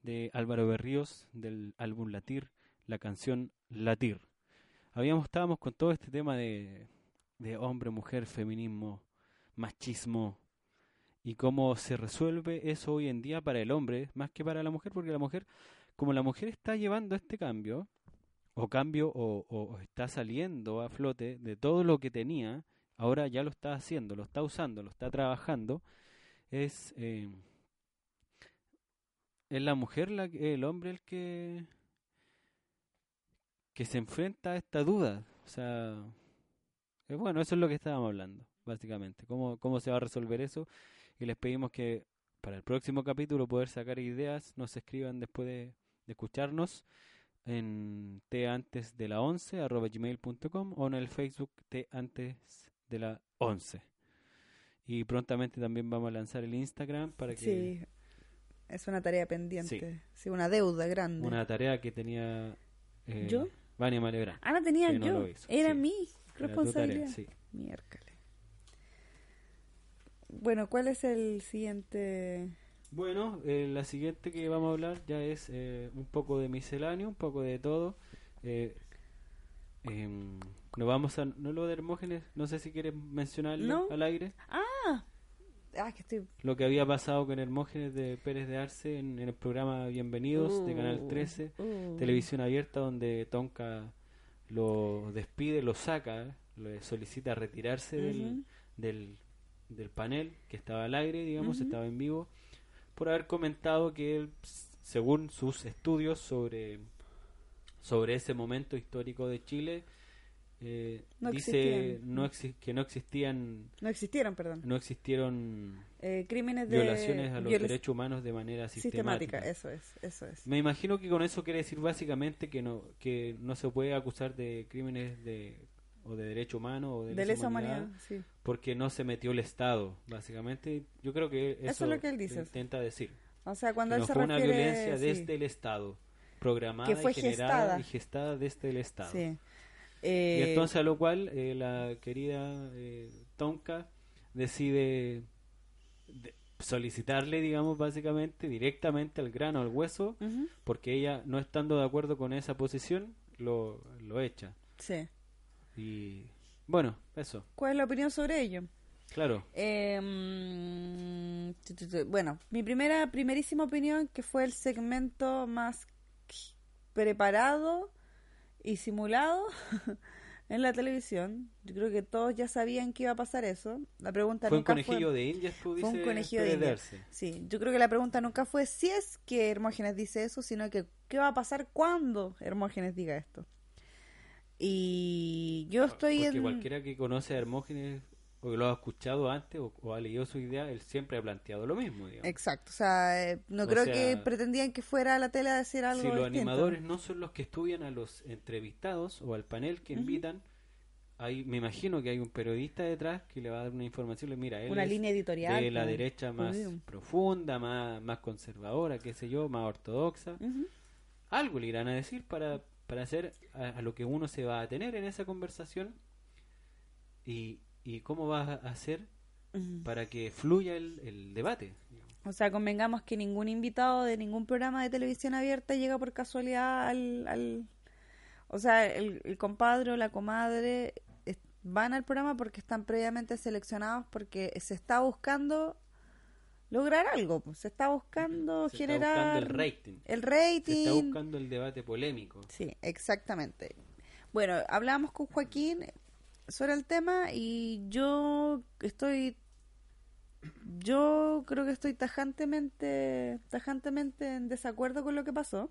de Álvaro Berríos del álbum Latir, la canción Latir. Habíamos, estábamos con todo este tema de, de hombre, mujer, feminismo, machismo y cómo se resuelve eso hoy en día para el hombre más que para la mujer, porque la mujer, como la mujer está llevando este cambio, o cambio o, está saliendo a flote de todo lo que tenía, ahora ya lo está haciendo, lo está usando, lo está trabajando, es, eh, es la mujer, la, el hombre el que, que se enfrenta a esta duda. O sea, eh, bueno, eso es lo que estábamos hablando, básicamente, cómo, cómo se va a resolver eso. Y les pedimos que para el próximo capítulo poder sacar ideas, nos escriban después de, de escucharnos en t antes de la 11 arroba gmail.com o en el Facebook t antes de la 11 y prontamente también vamos a lanzar el Instagram para que Sí, es una tarea pendiente. Sí, una deuda grande. una tarea que tenía eh, ¿Yo? Vania Malebrán Ah, no tenía no yo. hizo, Era sí. mi Era tarea, responsabilidad. sí. Miércoles. Bueno, ¿cuál es el siguiente? Bueno, eh, la siguiente que vamos a hablar ya es eh, un poco de misceláneo, un poco de todo. Eh, em, no vamos a, no lo de Hermógenes, no sé si quieres mencionarlo No. al aire, Ah, ah, que estoy. lo que había pasado con Hermógenes de Pérez de Arce en, en el programa Bienvenidos de Canal Uh, 13, uh. televisión abierta, donde Tonka lo despide, lo saca, le solicita retirarse del, del, del panel que estaba al aire, digamos, estaba en vivo, por haber comentado que él, según sus estudios sobre, sobre ese momento histórico de Chile, eh, No dice no que no existían, No existieron, perdón. no existieron Eh, crímenes de. violaciones a los viola- derechos humanos de manera Sistemática, sistemática. eso es, eso es. Me imagino que con eso quiere decir básicamente que no que no se puede acusar de crímenes de o de derecho humano o de, De lesa humanidad, humanidad, sí. porque no se metió el Estado, básicamente. Yo creo que eso, Eso es lo que él dice. intenta decir. O sea, cuando que él no se fue una refiere. violencia sí, desde el Estado, programada Que fue y generada gestada. y gestada desde el Estado. sí. Y Eh, entonces a lo cual eh, la querida eh, Tonka decide de- solicitarle, digamos, básicamente, directamente al grano, al hueso, ujú, porque ella, no estando de acuerdo con esa posición, lo, lo echa. sí. Y bueno, eso, ¿Cuál es la opinión sobre ello? claro. Eh, bueno, mi primera, primerísima opinión, que fue el segmento más preparado y simulado en la televisión. Yo creo que todos ya sabían que iba a pasar eso. La pregunta Fue un conejillo de indias, tú fue un dices, conejillo de perderse. Sí, yo creo que la pregunta nunca fue si es que Hermógenes dice eso, sino que qué va a pasar cuando Hermógenes diga esto. Y yo estoy Porque en... cualquiera que conoce a Hermógenes o que lo ha escuchado antes o, o ha leído su idea, él siempre ha planteado lo mismo, digamos. Exacto, o sea, eh, no O creo sea, que pretendían que fuera a la tele a decir algo si los distinto. animadores no son los que estudian a los entrevistados o al panel que invitan, hay, me imagino que hay un periodista detrás que le va a dar una información, le mira, él Una es línea editorial. de la derecha más profunda, más, más conservadora, qué sé yo, más ortodoxa. Algo le irán a decir para, para hacer a, a lo que uno se va a tener en esa conversación y, y cómo va a hacer para que fluya el, el debate. O sea, convengamos que ningún invitado de ningún programa de televisión abierta llega por casualidad al... al- o sea, el, el compadre o la comadre van al programa porque están previamente seleccionados porque se está buscando lograr algo, pues. se está buscando Se está generar buscando el rating. el Se rating. está buscando el debate polémico. Sí, exactamente. Bueno, hablamos con Joaquín sobre el tema y yo estoy yo creo que estoy tajantemente tajantemente en desacuerdo con lo que pasó.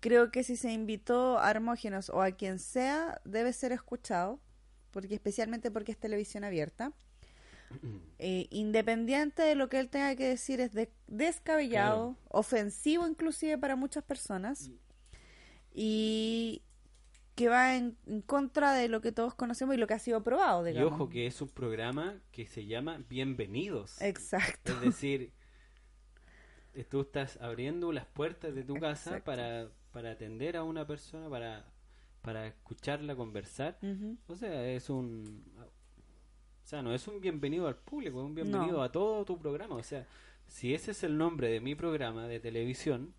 Creo que si se invitó a Hermógenos o a quien sea, debe ser escuchado, porque especialmente porque es televisión abierta. Eh, independiente de lo que él tenga que decir, es de- descabellado, Claro. ofensivo inclusive para muchas personas, y que va en, en contra de lo que todos conocemos y lo que ha sido probado, Y ojo que es un programa que se llama Bienvenidos. Exacto. Es decir, tú estás abriendo las puertas de tu casa para, para atender a una persona, para, para escucharla conversar. O sea, es un... O sea, no es un bienvenido al público, es un bienvenido No. a todo tu programa. O sea, si ese es el nombre de mi programa de televisión,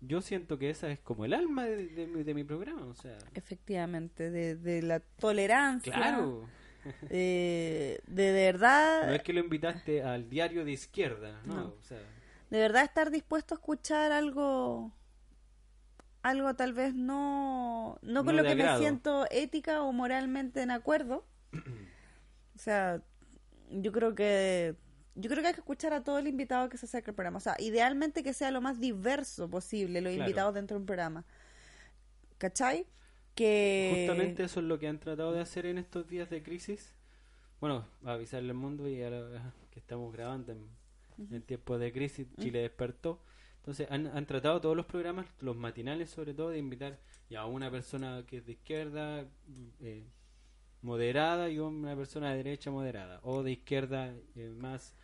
yo siento que esa es como el alma de, de mi, de mi programa. O sea, Efectivamente, de, de la tolerancia, claro. eh, de, de verdad, No es que lo invitaste al diario de izquierda, ¿no? No. O sea, de verdad estar dispuesto a escuchar algo algo tal vez no no con No lo de que me siento ética o moralmente en acuerdo sea yo creo que yo creo que hay que escuchar a todo el invitado que se acerque al programa o sea idealmente que sea lo más diverso posible los Claro. invitados dentro de un programa ¿cachai? que Justamente eso es lo que han tratado de hacer en estos días de crisis. Bueno, avisarle al mundo y a la- que estamos grabando en, en tiempos de crisis, Chile despertó. Entonces han, han tratado todos los programas, los matinales sobre todo, de invitar ya a una persona que es de izquierda eh, moderada y una persona de derecha moderada, o de izquierda eh, más,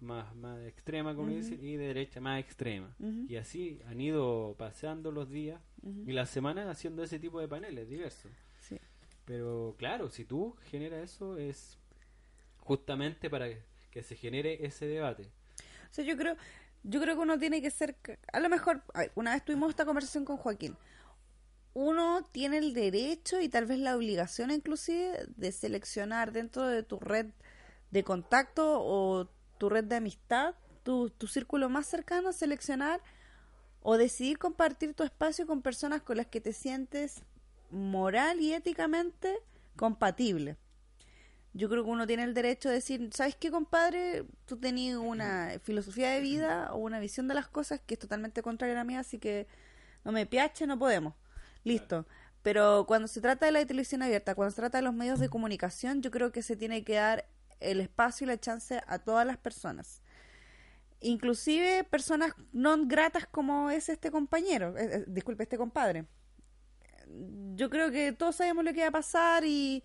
más, más extrema, como dicen, y de derecha más extrema. Y así han ido paseando los días y las semanas haciendo ese tipo de paneles diversos. Sí. Pero claro, si tú generas eso es justamente para que se genere ese debate. O sea, yo creo, yo creo que uno tiene que ser, a lo mejor, una vez tuvimos esta conversación con Joaquín. Uno tiene el derecho y tal vez la obligación inclusive de seleccionar dentro de tu red de contacto o tu red de amistad, tu, círculo más cercano, seleccionar o decidir compartir tu espacio con personas con las que te sientes moral y éticamente compatible. Yo creo que uno tiene el derecho de decir, ¿sabes qué, compadre? Tú tenías una filosofía de vida o una visión de las cosas que es totalmente contraria a la mía, así que no me piache, no podemos. Listo. Pero cuando se trata de la televisión abierta, cuando se trata de los medios de comunicación, yo creo que se tiene que dar el espacio y la chance a todas las personas. Inclusive personas no gratas como es este compañero, eh, eh, disculpe, este compadre. Yo creo que todos sabemos lo que va a pasar y,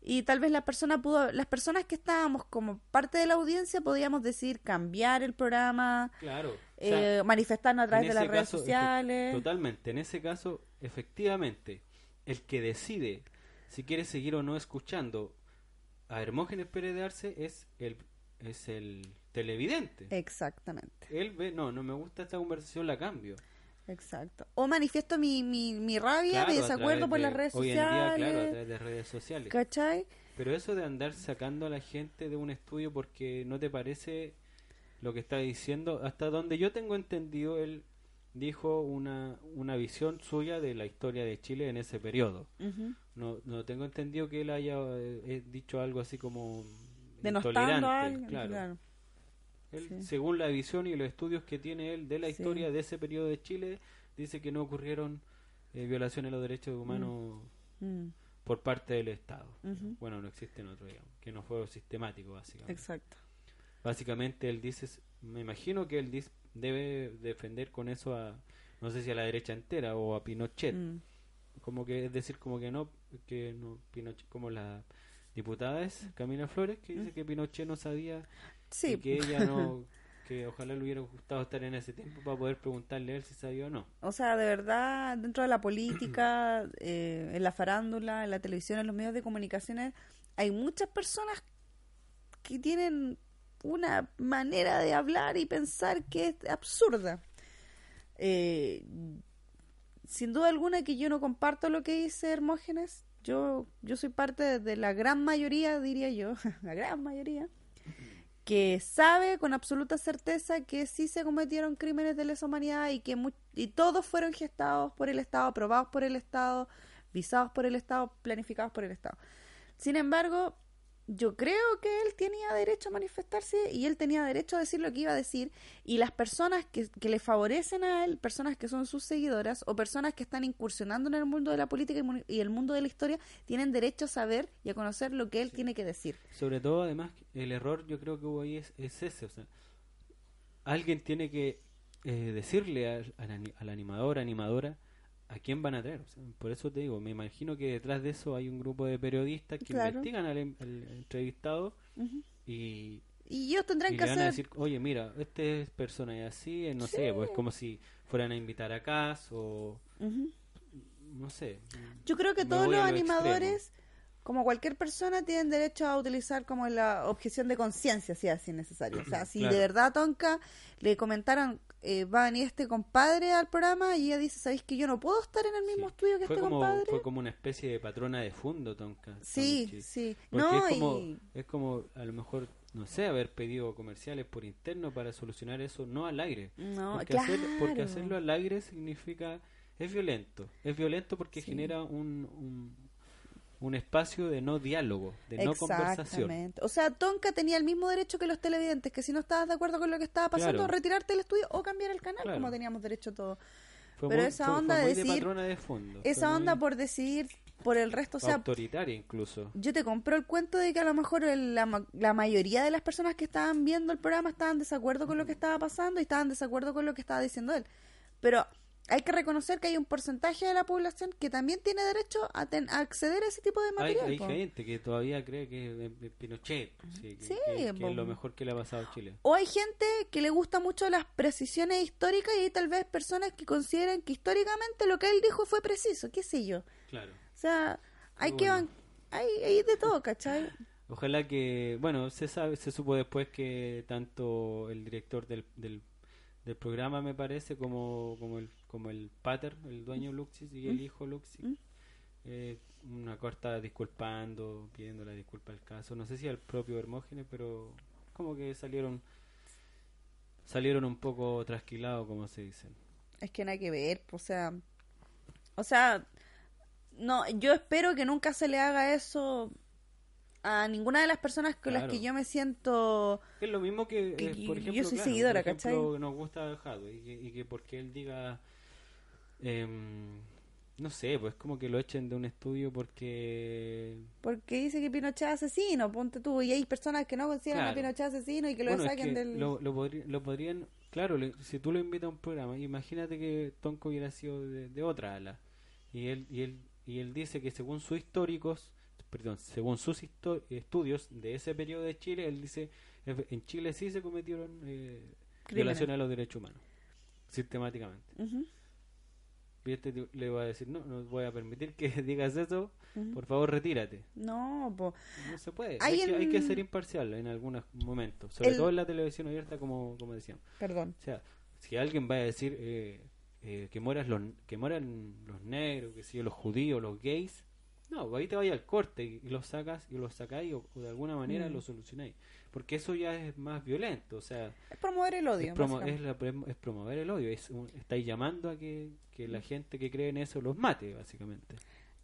y tal vez la persona pudo, las personas que estábamos como parte de la audiencia podíamos decir cambiar el programa, Claro. O eh, sea, manifestarnos a través de las redes caso, sociales. Totalmente. En ese caso, efectivamente, el que decide si quiere seguir o no escuchando a Hermógenes Pérez de Arce es el, es el televidente. Exactamente, Él ve, no, no me gusta esta conversación, la cambio. exacto. O manifiesto mi, mi, mi rabia, Claro, mi desacuerdo por de- las redes hoy sociales. en día, claro, a través de redes sociales. ¿Cachai? Pero eso de andar sacando a la gente de un estudio porque no te parece lo que está diciendo, hasta donde yo tengo entendido, él dijo una, una visión suya de la historia de Chile en ese periodo. No, no tengo entendido que él haya eh, eh, dicho algo así como Denostando a alguien, claro. claro. Él, Sí. según la visión y los estudios que tiene él de la Sí. historia de ese periodo de Chile, dice que no ocurrieron eh, violaciones a los derechos humanos Mm, por parte del Estado. Bueno, no existen otros, digamos, que no fue sistemático, básicamente. Exacto. Básicamente él dice, me imagino que él dis- debe defender con eso a, no sé si a la derecha entera o a Pinochet, Mm, como que es decir, como que no, que no, Pinochet, como la diputada es Camila Flores, que dice que Pinochet no sabía Mm. Sí, y que ella no, que ojalá le hubiera gustado estar en ese tiempo para poder preguntarle a él si sabía o no. o sea, de verdad, dentro de la política, eh, en la farándula, en la televisión, en los medios de comunicaciones, hay muchas personas que tienen una manera de hablar y pensar que es absurda. Eh, sin duda alguna que yo no comparto lo que dice Hermógenes. Yo, yo soy parte de, la gran mayoría, diría yo, la gran mayoría, que sabe con absoluta certeza que sí se cometieron crímenes de lesa humanidad y que y todos fueron gestados por el Estado, aprobados por el Estado, visados por el Estado, planificados por el Estado. Sin embargo, yo creo que él tenía derecho a manifestarse y él tenía derecho a decir lo que iba a decir y las personas que, que le favorecen a él, personas que son sus seguidoras o personas que están incursionando en el mundo de la política y el mundo de la historia, tienen derecho a saber y a conocer lo que él tiene que decir. Sobre todo, además, el error yo creo que hubo ahí es, es ese, o sea, alguien tiene que eh, decirle al, al al animador, animadora, a quién van a traer. o sea, por eso te digo, me imagino que detrás de eso hay un grupo de periodistas que Claro. investigan al, em- al entrevistado y, Y ellos tendrán y que le van a hacer... decir, oye, mira, este es persona y así, eh, no sé, pues como si fueran a invitar a Cas o no sé. Yo creo que todos los a extremo. animadores, como cualquier persona, tienen derecho a utilizar como la objeción de conciencia, si así es necesario. O sea, si Claro. de verdad a Tonka le comentaron, eh, va a venir este compadre al programa y ella dice, ¿sabéis que yo no puedo estar en el mismo Sí. estudio que Fue este como, compadre? fue como una especie de patrona de fondo, Tonka. Sí, sí. Porque No, es como, y... es como a lo mejor, no sé, haber pedido comerciales por interno para solucionar eso, no al aire. No, porque, claro. hacer- porque hacerlo al aire significa, es violento. Es violento porque Sí. genera un, un, un espacio de no diálogo, de no conversación. O sea, Tonka tenía el mismo derecho que los televidentes, que si no estabas de acuerdo con lo que estaba pasando, Claro. retirarte del estudio o cambiar el canal, Claro. como teníamos derecho todos. Fue Pero muy- esa fue- fue onda de decir- de fondo. Esa fue onda muy por decidir por el resto, o sea, autoritaria incluso. yo te compro el cuento de que a lo mejor el- la, la mayoría de las personas que estaban viendo el programa estaban desacuerdo con lo que estaba pasando y estaban desacuerdo con lo que estaba diciendo él. Pero hay que reconocer que hay un porcentaje de la población que también tiene derecho a, ten- a acceder a ese tipo de material. hay gente que todavía cree que es Pinochet, sí, que, Sí, que- que po. es lo mejor que le ha pasado a Chile. O hay gente que le gusta mucho las precisiones históricas y hay tal vez personas que consideran que históricamente lo que él dijo fue preciso, qué sé yo. Claro. O sea, hay Muy que... bueno. Hay, hay de todo, ¿cachai? Ojalá que, bueno, se sabe, se supo después que tanto el director del, del, del programa me parece como, como el como el pater, el dueño Luxis y el ¿Mm? hijo Luxis, ¿Mm? eh, una corta disculpando, pidiendo la disculpa al caso, no sé si al propio Hermógenes, pero como que salieron salieron un poco trasquilados, como se dice. Es que nada que ver, o sea, o sea, no, yo espero que nunca se le haga eso a ninguna de las personas con las que yo me siento Es lo mismo que, eh, que por yo ejemplo, soy claro, seguidora, por ejemplo, ¿cachai? nos gusta Jadwe y que, y que porque él diga, em, no sé, pues como que lo echen de un estudio porque... porque dice que Pinochet es asesino, ponte tú, y hay personas que no consideran a Claro. Pinochet asesino y que lo Bueno, es saquen que del lo, lo, podri- lo podrían, claro, le- si tú lo invitas a un programa, imagínate que Tonko hubiera sido de, de otra ala y él y él y él dice que según sus históricos, perdón, según sus estudios de ese periodo de Chile, él dice "Efe- en Chile sí se cometieron eh, violaciones a los derechos humanos sistemáticamente. Y este te- le va a decir, no, no voy a permitir que digas eso, por favor retírate. No, po. No se puede. Hay Hay, que, hay que ser imparcial en algunos momentos, sobre El- todo en la televisión abierta, como, como decíamos. perdón. O sea, si alguien va a decir eh, eh, que mueran los que mueran los negros, que si los judíos, los gays, no, ahí te vaya al corte y, los sacas y los sacáis o, o de alguna manera Mm. lo solucionáis, porque eso ya es más violento, o sea, Es promover el odio. es, promo- básicamente. es, la pre- es promover el odio, es un- estáis llamando a que, que la gente que cree en eso los mate, básicamente.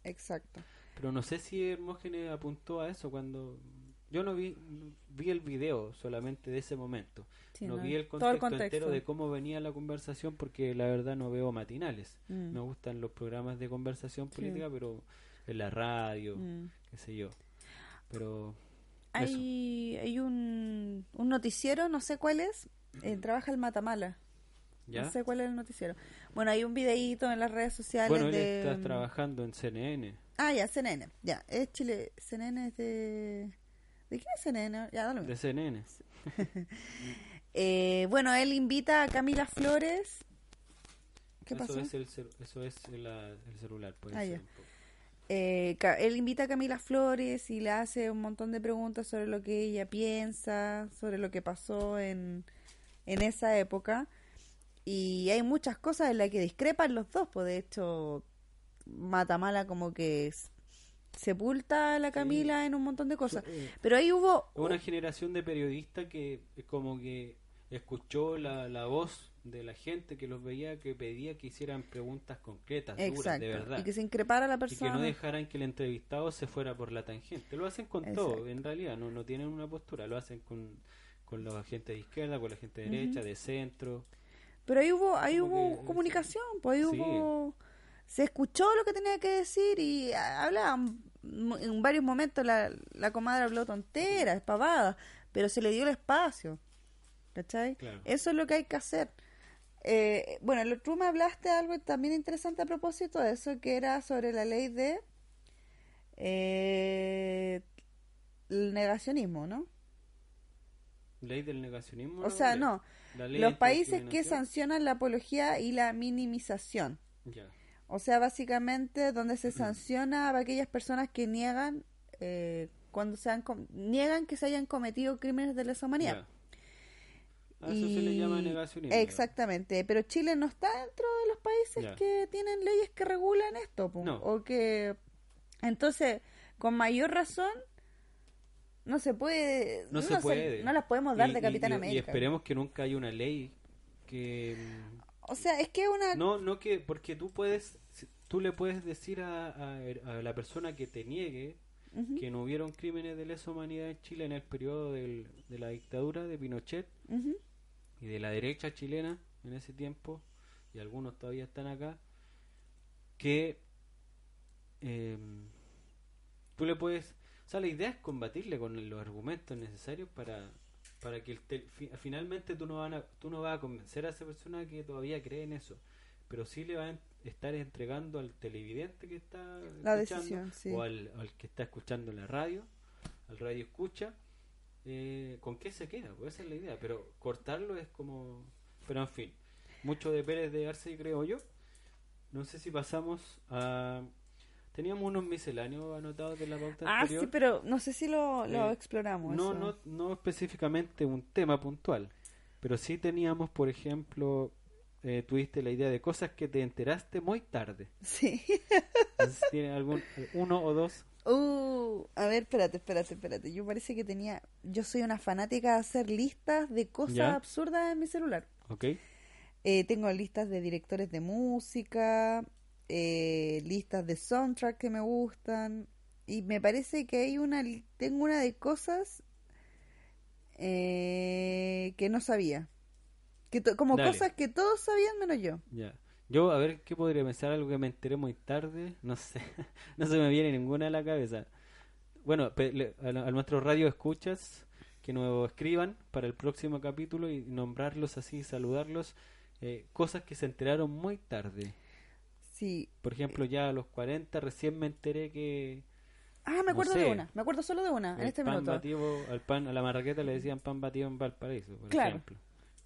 Exacto. Pero no sé si Hermógenes apuntó a eso cuando yo no vi vi el video solamente de ese momento. Sí, no no, vi el contexto, el contexto. entero de cómo venía la conversación porque la verdad no veo matinales. Mm. Me gustan los programas de conversación Sí. política, pero en la radio, Mm. qué sé yo. Pero Hay, hay un, un noticiero, no sé cuál es, eh, trabaja el Matamala. ya. No sé cuál es el noticiero. Bueno, hay un videíto en las redes sociales bueno, él de... está trabajando en CNN. Ah, ya, CNN. Ya, es Chile. CNN es de... ¿De quién es CNN? Ya, da lo De. CNN. Eh, bueno, él invita a Camila Flores. ¿Qué eso pasó? Es el, eso es la- el celular. Puede Ah, ser ya. un poco. Eh, él invita a Camila Flores y le hace un montón de preguntas sobre lo que ella piensa, sobre lo que pasó en, en esa época. Y hay muchas cosas en las que discrepan los dos, pues de hecho, Matamala como que s- sepulta a la Camila en un montón de cosas. Pero ahí hubo... una generación de periodistas que es como que escuchó la, la voz de la gente que los veía que pedía que hicieran preguntas concretas, duras, de verdad. Y que se increpara a la Y que persona. no dejaran que el entrevistado se fuera por la tangente. Lo hacen con Exacto. todo, en realidad, no, no tienen una postura, lo hacen con, con los agentes de izquierda, con la gente de derecha, de centro. Pero ahí hubo, ahí hubo que- comunicación, pues ahí Sí. hubo... Se escuchó lo que tenía que decir y hablaban. En varios momentos la, la comadre habló tonteras, pavadas, pero se le dio el espacio. ¿Cachai? Claro. Eso es lo que hay que hacer. Eh, bueno, tú me hablaste de algo también interesante a propósito de eso, que era sobre la ley de eh, el negacionismo, ¿no? Ley del negacionismo. O sea, no. Los países que sancionan la apología y la minimización. Ya. O sea, básicamente donde se sanciona a aquellas personas que niegan eh, cuando se han com- niegan que se hayan cometido crímenes de lesa humanidad. Ya. A eso se le llama negacionismo. Exactamente, pero Chile no está dentro de los países Ya. que tienen leyes que regulan esto. No. o que entonces con mayor razón no se puede No se puede. no las podemos dar Y- de Capitán y- América. Y esperemos que nunca haya una ley que O sea, es que una no no que porque tú puedes tú le puedes decir a, a- a la persona que te niegue que no hubieron crímenes de lesa humanidad en Chile en el periodo del- de la dictadura de Pinochet ujú, y de la derecha chilena en ese tiempo y algunos todavía están acá que eh, tú le puedes o sea la idea es combatirle con los argumentos necesarios para para que el tel- fi- finalmente tú no van a, tú no vas a convencer a esa persona que todavía cree en eso pero sí le va a estar entregando al televidente que está La escuchando, decisión, sí. o al, al que está escuchando la radio al radio escucha eh, ¿con qué se queda? Pues esa es la idea, pero cortarlo es como... Pero en fin, mucho de Pérez de Arce creo yo. No sé si pasamos a... Teníamos unos misceláneos anotados de la pauta Ah, anterior. sí, pero no sé si lo, lo Eh, exploramos. No, eso. no, no específicamente un tema puntual, pero sí teníamos, por ejemplo, eh, tuviste la idea de cosas que te enteraste muy tarde. Sí. ¿Tienes algún uno o dos? Uh, a ver, espérate, espérate, espérate. Yo parece que tenía. Yo soy una fanática de hacer listas de cosas ¿Ya? absurdas en mi celular. ¿Ok? Eh, tengo listas de directores de música, eh, listas de soundtrack que me gustan. Y me parece que hay una. Tengo una de cosas eh, que no sabía. Que como Dale. cosas que todos sabían menos yo. Ya. Yo, a ver, ¿qué podría pensar? Algo que me enteré muy tarde. No sé. no se me viene ninguna a la cabeza. Bueno, a, a nuestros radio escuchas que nos escriban para el próximo capítulo y nombrarlos así, saludarlos. eh, cosas que se enteraron muy tarde. Sí. Por ejemplo, ya a los 40 recién me enteré que Ah, me No acuerdo de una. Me acuerdo solo de una en este pan minuto. batido, al pan, a la marraqueta le decían pan batido en Valparaíso, por Claro. ejemplo.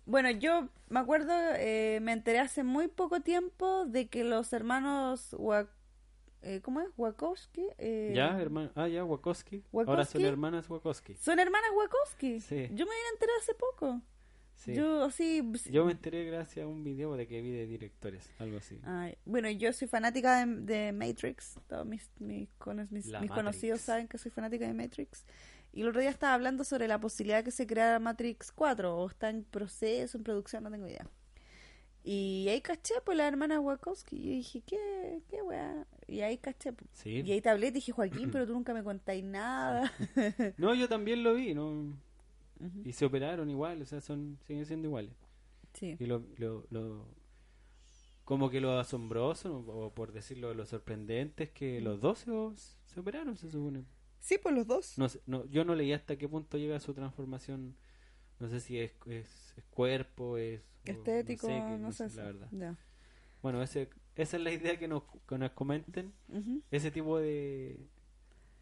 Bueno, yo me acuerdo, eh, me enteré hace muy poco tiempo de que los hermanos, Wa- eh, ¿cómo es? Wachowski. eh, Ya, hermano, ah, ya, Wachowski. Ahora Wachowski. son hermanas Wachowski. Son hermanas Wachowski. Sí. Yo me enterar hace poco. Sí. Yo así... Yo me enteré gracias a un video de que vi de directores, algo así. Ay, bueno, yo soy fanática de, de Matrix. Todos mis, mis, mis- mis conocidos saben que soy fanática de Matrix. Y el otro día estaba hablando sobre la posibilidad que se creara Matrix 4. O está en proceso, en producción, no tengo idea. Y ahí caché, pues, la hermana Wachowski. Y yo dije, ¿qué, qué weá? Y ahí caché, pues. Sí. Y ahí te dije, Joaquín, pero tú nunca me contáis nada. No, yo también lo vi, ¿no? Y se operaron igual, o sea, son siguen siendo iguales. Sí. Y lo, lo, lo- como que lo asombroso, o por decirlo, lo sorprendente es que los dos se, se operaron, se supone. Sí, pues los dos. No, sé- no, yo no leí hasta qué punto llega su transformación. No sé si es, es, es cuerpo, es o Estético, qué- no, sé. la verdad. Ya. Bueno, ese, esa es la idea que nos, que nos comenten. Ujú. Ese tipo de,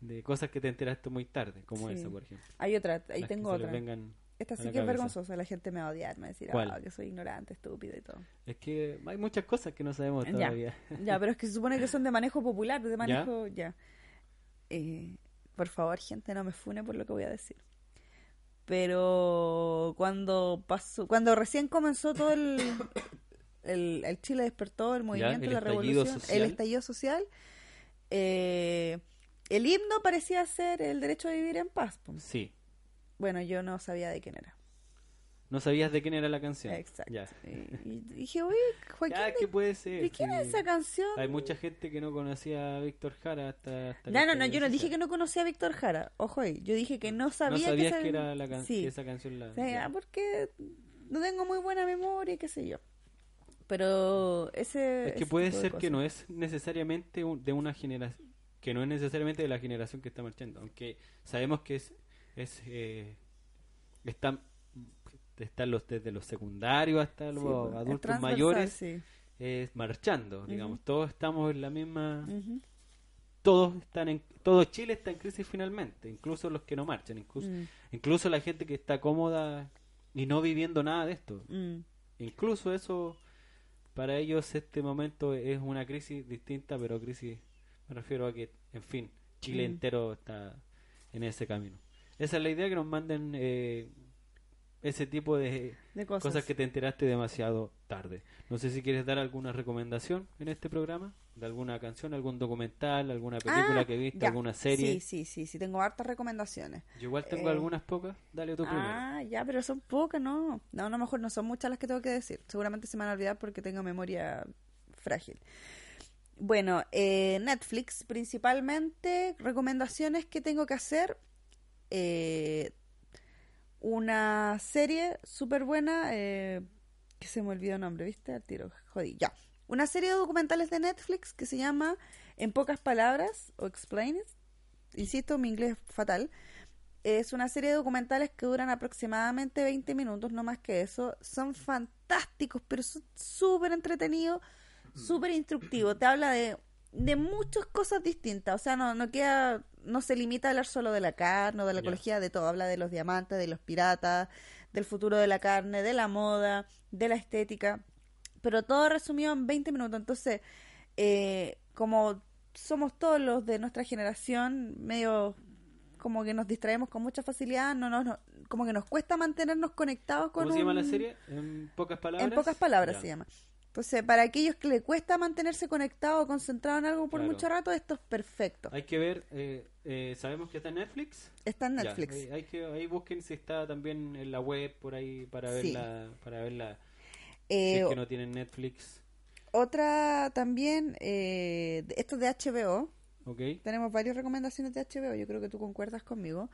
de cosas que te enteraste muy tarde, como Sí. esa, por ejemplo. Hay otra, ahí Las que tengo les otra. Esta sí que es vergonzosa. La gente me va a odiar, me va a decir. "Ah, que soy ignorante, estúpido y todo. Es que hay muchas cosas que no sabemos Ya. todavía. Ya, pero es que se supone que son de manejo popular, de manejo, ya. Eh, por favor, gente, no me fune por lo que voy a decir. Pero cuando pasó, cuando recién comenzó todo el, el, el Chile despertó, el movimiento, el la revolución, social. el estallido social, eh, el himno parecía ser el derecho a vivir en paz. Sí. Bueno, yo no sabía de quién era. No sabías de quién era la canción. Exacto. Ya. Y, y dije, oye, Joaquín, Ya, ¿de, ¿qué puede ser? de quién Sí. es esa canción? Hay mucha gente que no conocía a Víctor Jara hasta... hasta No, no, no, estallido yo no dije que no conocía a Víctor Jara. Ojo ahí, yo dije que no No sabía sabías esa- que, era la can- Sí. que esa canción la... O sea, ya. porque no tengo muy buena memoria, y qué sé yo. Pero ese... Es que ese puede ser que no es necesariamente un- de una generación, que no es necesariamente de la generación que está marchando, aunque sabemos que es, es eh, están, están los desde los secundarios hasta los Sí, pues, es adultos mayores sí. eh, marchando, digamos, todos estamos en la misma, todos están en, todo Chile está en crisis finalmente, incluso los que no marchan, incluso, Mm, incluso la gente que está cómoda y no viviendo nada de esto. mm. Incluso eso, para ellos este momento es una crisis distinta, pero crisis, me refiero a que, en fin, Chile Mm. entero está en ese camino. Esa es la idea, que nos manden eh, ese tipo de De cosas. cosas. que te enteraste demasiado tarde. No sé si quieres dar alguna recomendación en este programa, de alguna canción, algún documental, alguna película Ah, que viste, ya. alguna serie. Sí, sí, sí, sí, tengo hartas recomendaciones. Yo igual tengo Eh, algunas pocas, dale tú primero. Ah, ya, pero son pocas, ¿no? No, no, mejor no son muchas las que tengo que decir. Seguramente se me van a olvidar porque tengo memoria frágil. Bueno, eh, Netflix principalmente, recomendaciones que tengo que hacer. Eh, una serie súper buena, eh, que se me olvidó el nombre, ¿viste? Al tiro, jodí, ya. Una serie de documentales de Netflix que se llama En pocas palabras, o Explain It. Insisto, mi inglés es fatal. Es una serie de documentales que duran aproximadamente 20 minutos, no más que eso. Son fantásticos, pero son súper entretenidos, súper instructivos. Te habla de, de muchas cosas distintas. O sea, no, no queda, no se limita a hablar solo de la carne o de la ecología, de todo. Habla de los diamantes, de los piratas, del futuro de la carne, de la moda, de la estética. Pero todo resumido en 20 minutos. Entonces, eh, como somos todos los de nuestra generación medio como que nos distraemos con mucha facilidad, no, no, no- como que nos cuesta mantenernos conectados con ¿Cómo se llama la serie? En pocas palabras. En pocas palabras se llama. Entonces, para aquellos que le cuesta mantenerse conectado o concentrado en algo por Claro. mucho rato, esto es perfecto. Hay que ver, eh, eh, sabemos que está en Netflix. Está en Ya, Netflix. ahí- hay que, ahí busquen si está también en la web por ahí para Sí. verla, para verla. Eh, si es que no tienen Netflix, Otra también, eh, de- esto es de HBO. ¿ok? Tenemos varias recomendaciones de HBO. Yo creo que tú concuerdas conmigo.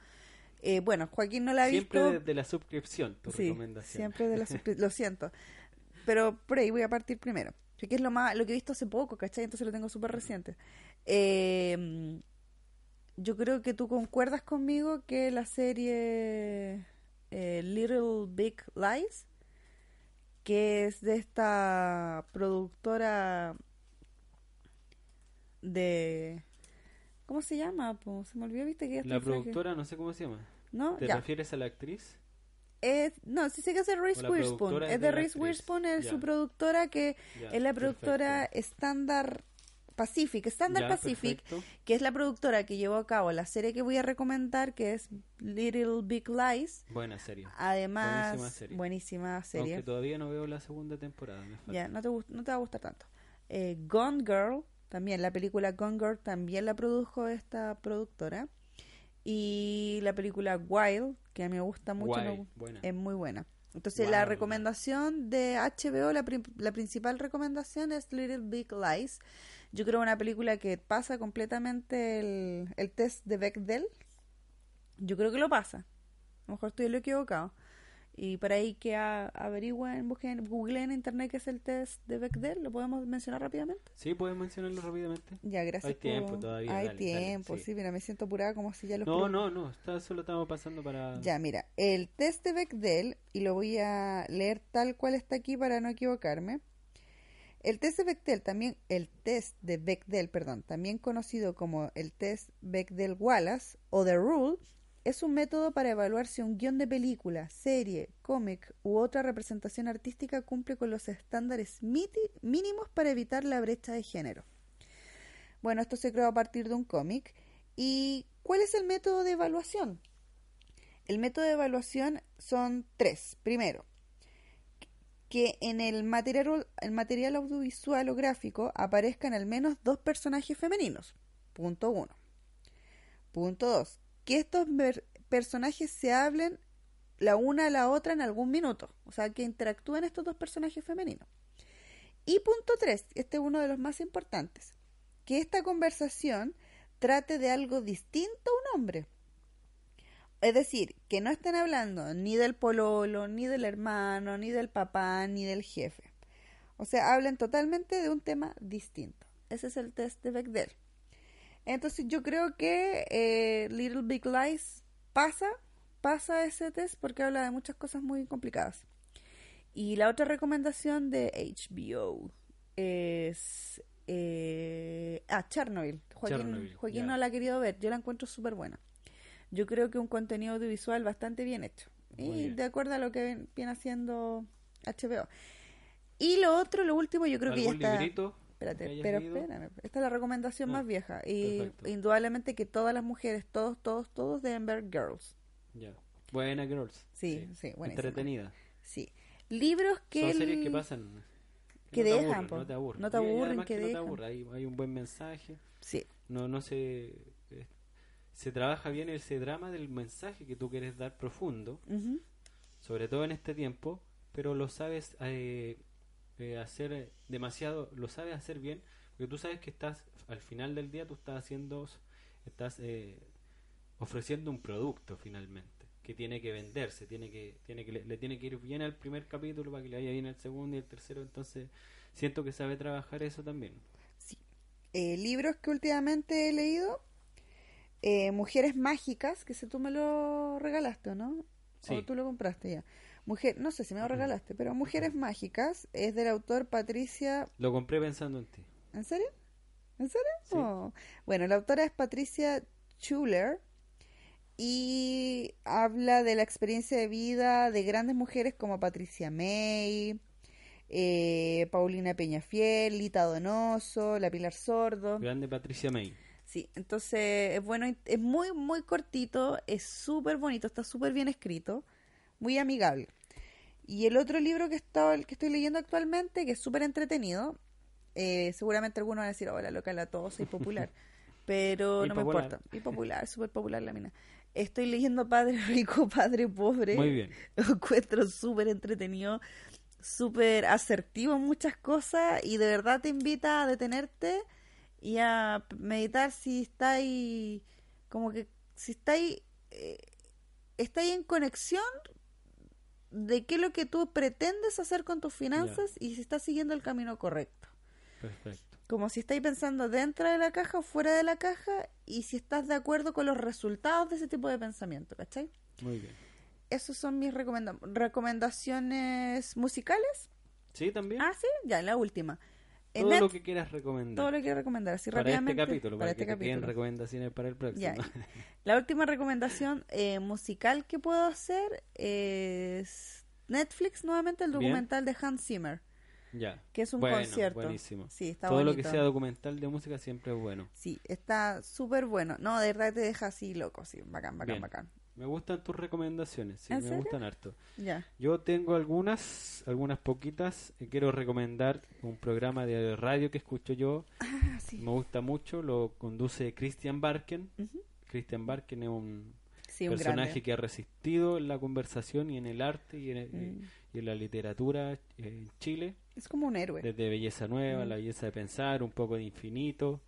Eh, bueno, Joaquín no la ha Siempre visto. desde la suscripción, tu Sí, recomendación. siempre de la suscri- Lo siento. Pero por ahí voy a partir primero. Que es lo más lo que he visto hace poco, ¿cachai? Entonces lo tengo súper reciente. Eh, yo creo que tú concuerdas conmigo que la serie eh, Little Big Lies, que es de esta productora de... ¿Cómo se llama? po? Se me olvidó, viste que La productora, no sé cómo se llama. ¿No? ¿Te Ya. refieres a la actriz? Es, no, sí sé que es de Reese Witherspoon. Es es de, Reese. Witherspoon, es su productora que es la productora. Standard Pacific. Standard Pacific, perfecto. que es la productora que llevó a cabo la serie que voy a recomendar, que es Little Big Lies. Buena serie. Además, Buenísima serie. buenísima serie. Aunque todavía no veo la segunda temporada. Ya, no te, gust- no te va a gustar tanto. Eh, Gone Girl, también la película Gone Girl también la produjo esta productora. Y la película Wild, que a mí me gusta mucho, Guay, buena. es muy buena. Entonces Wow. la recomendación de HBO, la, pri- la principal recomendación es Little Big Lies. Yo creo una película que pasa completamente el, el test de Bechdel. Yo creo que lo pasa. A lo mejor estoy lo equivocado. Y para ahí que averigüen, busquen, googleen en internet qué es el test de Bechdel. ¿Lo podemos mencionar rápidamente? Sí, puedes mencionarlo rápidamente. Ya, gracias. Hay tiempo todavía, Hay dale, dale, tiempo, sí. sí. mira, me siento apurada como si ya los No, no, no. Está, solo estamos pasando para. Ya, mira, el test de Bechdel, y lo voy a leer tal cual está aquí para no equivocarme. El test de Bechdel, también, el test de Bechdel, perdón, también conocido como el test Bechdel-Wallace o The Rule, es un método para evaluar si un guion de película, serie, cómic u otra representación artística cumple con los estándares mínimos para evitar la brecha de género. Bueno, esto se creó a partir de un cómic. ¿Y cuál es el método de evaluación? El método de evaluación son tres. Primero, que en el material, el material audiovisual o gráfico aparezcan al menos dos personajes femeninos. Punto uno. Punto dos, que estos personajes se hablen la una a la otra en algún minuto. O sea, que interactúen estos dos personajes femeninos. Y punto tres, este es uno de los más importantes, que esta conversación trate de algo distinto a un hombre. Es decir, que no estén hablando ni del pololo, ni del hermano, ni del papá, ni del jefe. O sea, hablen totalmente de un tema distinto. Ese es el test de Bechdel. Entonces yo creo que eh, Little Big Lies pasa, pasa ese test porque habla de muchas cosas muy complicadas. Y la otra recomendación de HBO es... eh, ah, Chernobyl. Joaquín, Chernobyl, Joaquín no la ha querido ver. Yo la encuentro súper buena. Yo creo que un contenido audiovisual bastante bien hecho. Muy y bien. de acuerdo a lo que viene haciendo HBO. Y lo otro, lo último, yo creo que ya ¿Algún está... librito? Espérate, que pero leído? espérame. Esta es la recomendación Ah, más vieja. Y perfecto. indudablemente que todas las mujeres, todos, todos, todos deben ver Girls. Ya. Buena Girls. Sí, sí, buenísima. Entretenida. Sí. Libros que... Son series que pasan. que no te dejan, aburren, po. no te aburren. No te aburren, además que no te dejan. Hay, hay un buen mensaje. Sí, No, no se. eh, se trabaja bien ese drama del mensaje que tú quieres dar profundo, ujú, sobre todo en este tiempo, pero lo sabes eh, eh, hacer eh, demasiado, lo sabes hacer bien, porque tú sabes que estás, al final del día, tú estás haciendo, estás eh, ofreciendo un producto finalmente, que tiene que venderse, tiene que, tiene que le, le tiene que ir bien al primer capítulo para que le vaya bien al segundo y al tercero, entonces siento que sabe trabajar eso también. sí. Eh, libros que últimamente he leído. eh, Mujeres Mágicas, que si tú me lo regalaste, ¿o no? Sí. O tú lo compraste ya. Mujer, no sé si me lo regalaste, pero Mujeres Mágicas es del autor Patricia Lo compré pensando en ti. ¿En serio? ¿En serio? Sí. Oh. Bueno, la autora es Patricia Schuler y habla de la experiencia de vida de grandes mujeres como Patricia May, eh, Paulina Peñafiel, Lita Donoso, La Pilar Sordo. Grande Patricia May. Sí, entonces es bueno, es muy, muy cortito, es súper bonito, está súper bien escrito, muy amigable. Y el otro libro que, que estoy leyendo actualmente, que es súper entretenido, eh, seguramente algunos van a decir, hola, loca, la tosa y popular, pero Y no popular. me importa. Y popular, súper popular la mina. Estoy leyendo Padre Rico, Padre Pobre. Muy bien. Lo encuentro súper entretenido, súper asertivo en muchas cosas y de verdad te invita a detenerte y a meditar si estáis, como que si estáis, eh, estáis en conexión de qué es lo que tú pretendes hacer con tus finanzas y si estás siguiendo el camino correcto. Perfecto. Como si estáis pensando dentro de la caja o fuera de la caja y si estás de acuerdo con los resultados de ese tipo de pensamiento, ¿cachai? Muy bien. Esas son mis recomenda- recomendaciones musicales. ¿Sí, también? Ah, sí, ya, la última. Todo lo Net- que quieras recomendar. todo lo que quiero recomendar, así para rápidamente. este capítulo, para, este que te capítulo. recomendaciones para el próximo. Ya. La última recomendación eh, musical que puedo hacer es Netflix, nuevamente el Bien. documental de Hans Zimmer, Ya. que es un Bueno, concierto. buenísimo. Sí, está Todo lo bonito. que sea documental de música siempre es bueno. Sí, está súper bueno. No, de verdad te deja así loco, sí, bacán, bacán, Bien. bacán. Me gustan tus recomendaciones, sí, ¿En me serio? gustan harto. Ya. Yo tengo algunas, algunas poquitas. Eh, Quiero recomendar un programa de radio que escucho yo. Ah, sí. Me gusta mucho, lo conduce Christian Barken. Christian Barken es un Sí, personaje que ha resistido en la conversación y en el arte y en, el- Mm. y en la literatura eh, en Chile. Es como un héroe. Desde Belleza Nueva, Mm. La Belleza de Pensar, un poco de Infinito,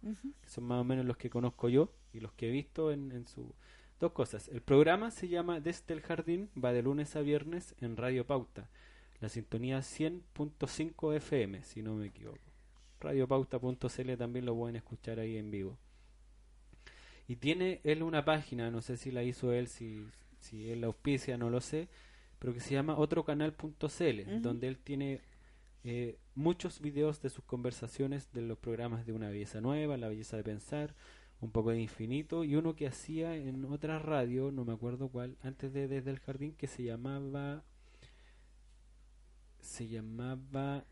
son más o menos los que conozco yo y los que he visto en, en su... Dos cosas. El programa se llama Desde el Jardín, va de lunes a viernes en Radio Pauta. La sintonía 100.5 FM, si no me equivoco. Radiopauta.cl también lo pueden escuchar ahí en vivo. Y tiene él una página, no sé si la hizo él, si, si él la auspicia, no lo sé, pero que se llama otrocanal.cl, Ujú. donde él tiene eh, muchos videos de sus conversaciones de los programas de Una Belleza Nueva, La Belleza de Pensar, un poco de Infinito, y uno que hacía en otra radio, no me acuerdo cuál, antes de Desde el Jardín, que se llamaba... Se llamaba...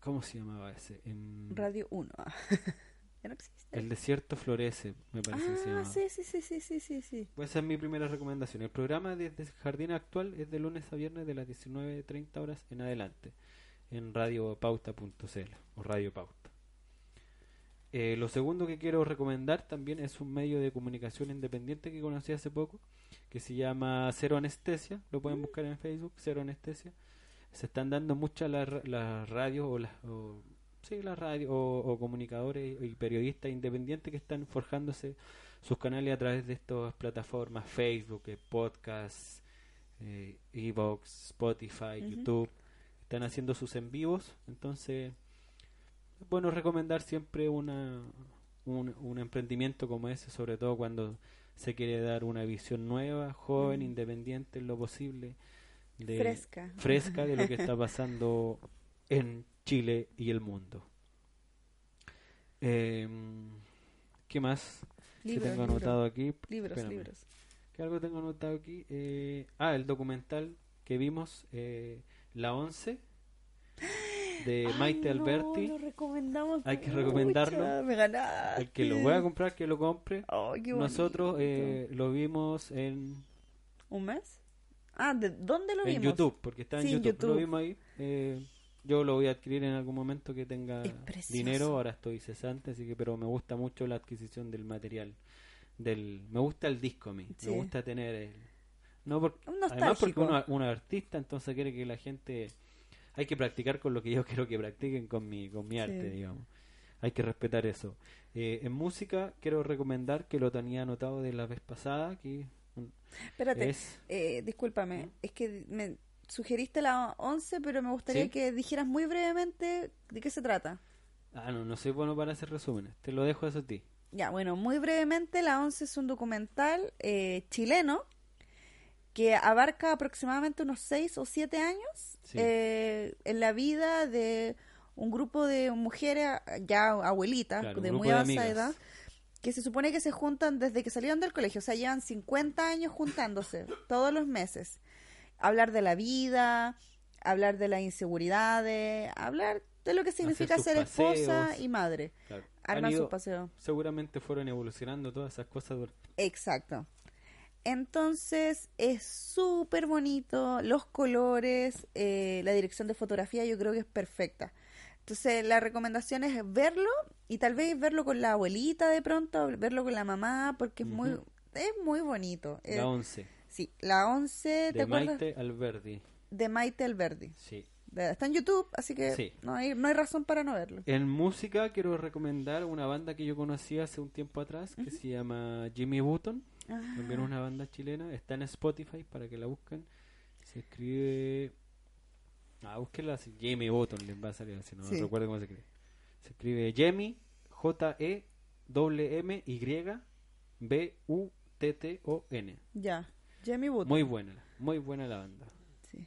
¿Cómo se llamaba ese? Em, Radio 1. ya no existe. el desierto florece, me parece que se ah, llamaba. sí, sí, sí, sí, sí, sí, sí. Pues esa es mi primera recomendación. El programa desde el Jardín Actual es de lunes a viernes de las 19.30 horas en adelante en radiopauta.cl o Radio Pauta. Eh, lo segundo que quiero recomendar también es un medio de comunicación independiente que conocí hace poco que se llama Cero Anestesia. Lo pueden buscar en Facebook, Cero Anestesia. Se están dando muchas las las radios o las o- sí, las radios o, o comunicadores y periodistas independientes que están forjándose sus canales a través de estas plataformas Facebook, eh, podcasts, eh, Evox, Spotify. YouTube. Están haciendo sus en vivos, entonces es bueno recomendar siempre una, un, un emprendimiento como ese, sobre todo cuando se quiere dar una visión nueva, joven, Mm. independiente en lo posible, de, Fresca. fresca de lo que está pasando en Chile y el mundo. Em, ¿Qué más? que Libros, tengo anotado aquí. Libros, Espérame. libros. ¿Qué algo tengo anotado aquí? Eh, ah, el documental que vimos, eh, La 11, de Ay, Maite no, Alberti. lo recomendamos. Hay que mucho, recomendarlo. Me ganaste. El que lo voy a comprar, que lo compre. Nosotros eh, lo vimos en, ¿Un mes? Ah, ¿de dónde lo en vimos? YouTube, porque está en Sí, en YouTube. Lo vimos ahí. eh, yo lo voy a adquirir en algún momento que tenga dinero. Ahora estoy cesante, así que pero me gusta mucho la adquisición del material. del Me gusta el disco a mí. Sí. Me gusta tener el... No porque, además porque uno, uno artista, entonces quiere que la gente... Hay que practicar con lo que yo quiero que practiquen con mi, con mi arte, digamos. Hay que respetar eso. Eh, en música quiero recomendar que lo tenía anotado de la vez pasada, que Espérate, es... eh, discúlpame. Es que me sugeriste la 11, pero me gustaría ¿Sí? que dijeras muy brevemente de qué se trata. Ah, no, no soy bueno para hacer resúmenes. Te lo dejo eso a ti. Ya, bueno, muy brevemente, La Once es un documental eh, chileno que abarca aproximadamente unos 6 o 7 años Sí. eh, en la vida de un grupo de mujeres ya abuelitas, Claro, de muy de avanzada amigas. edad, que se supone que se juntan desde que salieron del colegio, o sea, llevan 50 años juntándose todos los meses. Hablar de la vida, hablar de las inseguridades, hablar de lo que significa ser esposa y madre. Claro. Ido- sus paseos. seguramente fueron evolucionando todas esas cosas. Exacto. Entonces es súper bonito, los colores, eh, la dirección de fotografía yo creo que es perfecta. Entonces la recomendación es verlo y tal vez verlo con la abuelita de pronto, verlo con la mamá, porque es muy es muy bonito. Eh, La 11, sí, la 11, ¿te de acuerdas? Maite Alberdi. De Maite Alberdi. Sí. Está en YouTube, así que Sí. no, hay, no hay razón para no verlo. En música quiero recomendar una banda que yo conocí hace un tiempo atrás que se llama Jimmy Button. También Ah, una banda chilena. Está en Spotify para que la busquen. Se escribe... Ah, búsquenla así. Jimmy Button les va a salir así. No Sí. recuerdo cómo se escribe. Se escribe Jimmy E J-E-M-M-Y-B-U-T-T-O-N. ya, Jamie Button. Muy buena. Muy buena la banda. Sí.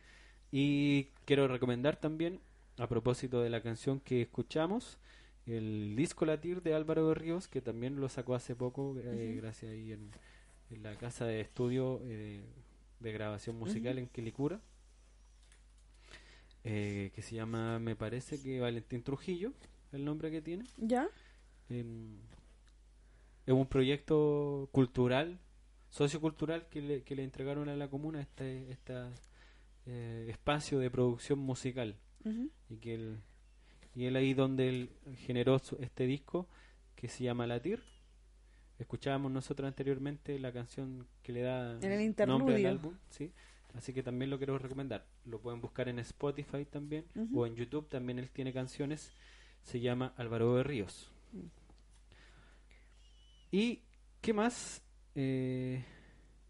Y quiero recomendar también, a propósito de la canción que escuchamos, el disco Latir de Álvaro de Ríos, que también lo sacó hace poco, eh, gracias ahí en, en la casa de estudio eh, de grabación musical en Quilicura, eh, que se llama, me parece que Valentín Trujillo, el nombre que tiene. ¿Ya? Em, es un proyecto cultural, sociocultural que le, que le entregaron a la comuna este esta, eh, espacio de producción musical y que él, y él ahí donde él generó su- este disco que se llama Latir escuchábamos nosotros anteriormente la canción que le da el nombre al álbum sí así que también lo quiero recomendar. Lo pueden buscar en Spotify también o en YouTube también él tiene canciones. Se llama Álvaro de Ríos. Mm. y qué más Eh,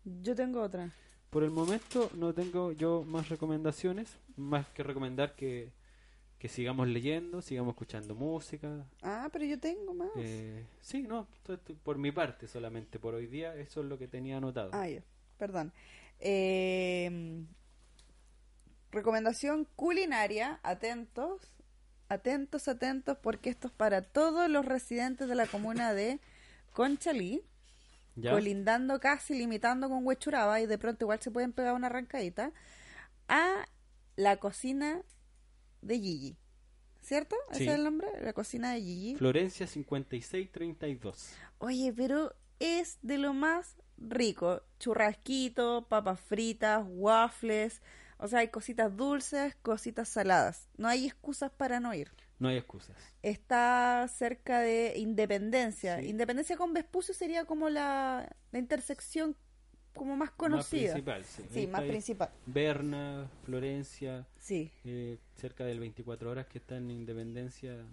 Yo tengo otra. por el momento no tengo yo más recomendaciones, más que recomendar que, que sigamos leyendo, sigamos escuchando música. Ah, pero yo tengo más. Eh, sí, no, por mi parte solamente, por hoy día eso es lo que tenía anotado. Ah, ya, perdón. Eh, recomendación culinaria, atentos, atentos, atentos, porque esto es para todos los residentes de la comuna de Conchalí, ¿Ya? colindando casi, limitando con Huechuraba, y de pronto igual se pueden pegar una arrancadita, a la cocina de Gigi. ¿Cierto? ¿Ese Sí. es el nombre? La cocina de Gigi. Florencia 5632. Oye, pero es de lo más rico. Churrasquito, papas fritas, waffles. O sea, hay cositas dulces, cositas saladas. No hay excusas para no ir. No hay excusas. Está cerca de Independencia. Sí. Independencia con Vespucio sería como la, la intersección como más conocida. Más principal, sí. Sí, más principal. Berna, Florencia, Sí. eh, cerca del 24 horas que está en Independencia.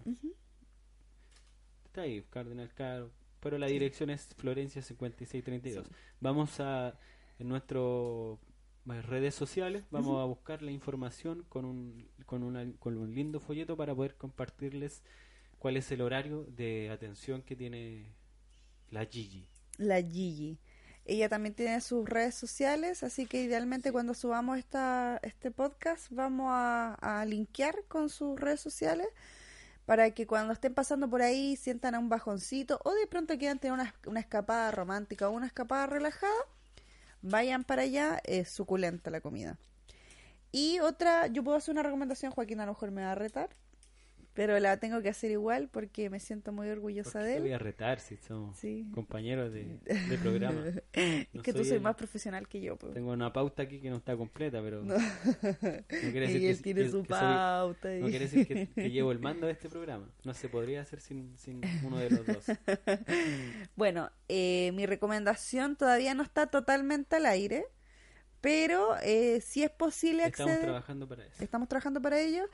Está ahí, Cardenal Caro. Pero la dirección es Florencia 5632. Vamos a, en nuestras redes sociales, vamos a buscar la información con un, con, una, con un lindo folleto para poder compartirles cuál es el horario de atención que tiene la Gigi. La Gigi. Ella también tiene sus redes sociales, así que idealmente cuando subamos esta, este podcast vamos a, a linkear con sus redes sociales para que cuando estén pasando por ahí sientan a un bajoncito o de pronto quieran tener una, una escapada romántica o una escapada relajada, vayan para allá, es suculenta la comida. Y otra, yo puedo hacer una recomendación, Joaquín a lo mejor me va a retar, pero la tengo que hacer igual porque me siento muy orgullosa ¿Por qué de te voy él. a retar si somos Sí. compañeros de, de programa? Es que tú soy soy el- más profesional que yo. pues. Tengo una pauta aquí que no está completa, pero No. quiere decir y él que, tiene que- su que soy- pauta. y- no quiere decir que, que llevo el mando de este programa. No se podría hacer sin, sin uno de los dos. Bueno, eh, mi recomendación todavía no está totalmente al aire, pero eh, sí es posible Estamos acceder. trabajando para eso. Estamos trabajando para ello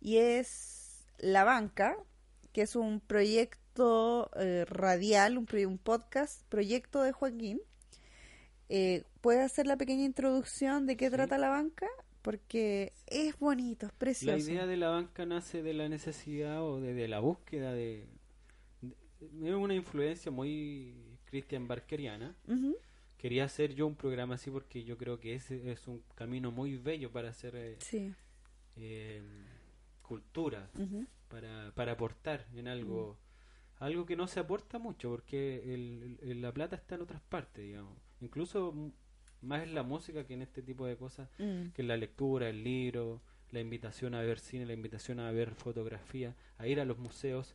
y es La Banca, que es un proyecto eh, radial, un, un podcast, proyecto de Joaquín. Eh, ¿Puedes hacer la pequeña introducción de qué Sí. trata La Banca? Porque es bonito, es precioso. La idea de la banca nace de la necesidad o de, de la búsqueda de, de- una influencia muy Christian Barkeriana. Quería hacer yo un programa así porque yo creo que ese es un camino muy bello para hacer eh, Sí. Cultura. para, para aportar en algo algo que no se aporta mucho porque el, el- la plata está en otras partes digamos incluso más en la música que en este tipo de cosas Mm. que en la lectura el libro la invitación a ver cine, la invitación a ver fotografía, a ir a los museos.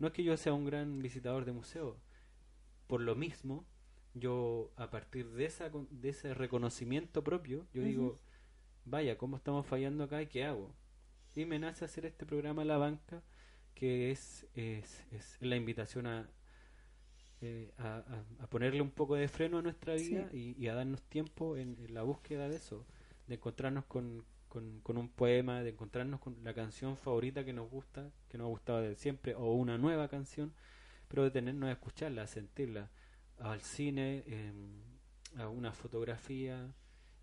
No es que yo sea un gran visitador de museos, por lo mismo, yo a partir de, esa, de ese reconocimiento propio, yo digo, vaya, ¿cómo estamos fallando acá y qué hago? Y me nace hacer este programa La Banca, que es, es, es la invitación a, eh, a, ponerle un poco de freno a nuestra vida y, y a darnos tiempo en, en la búsqueda de eso, de encontrarnos con, con, con un poema, de encontrarnos con la canción favorita que nos gusta, que nos ha gustado de siempre, o una nueva canción, pero detenernos a escucharla, a sentirla, al cine, em, a una fotografía,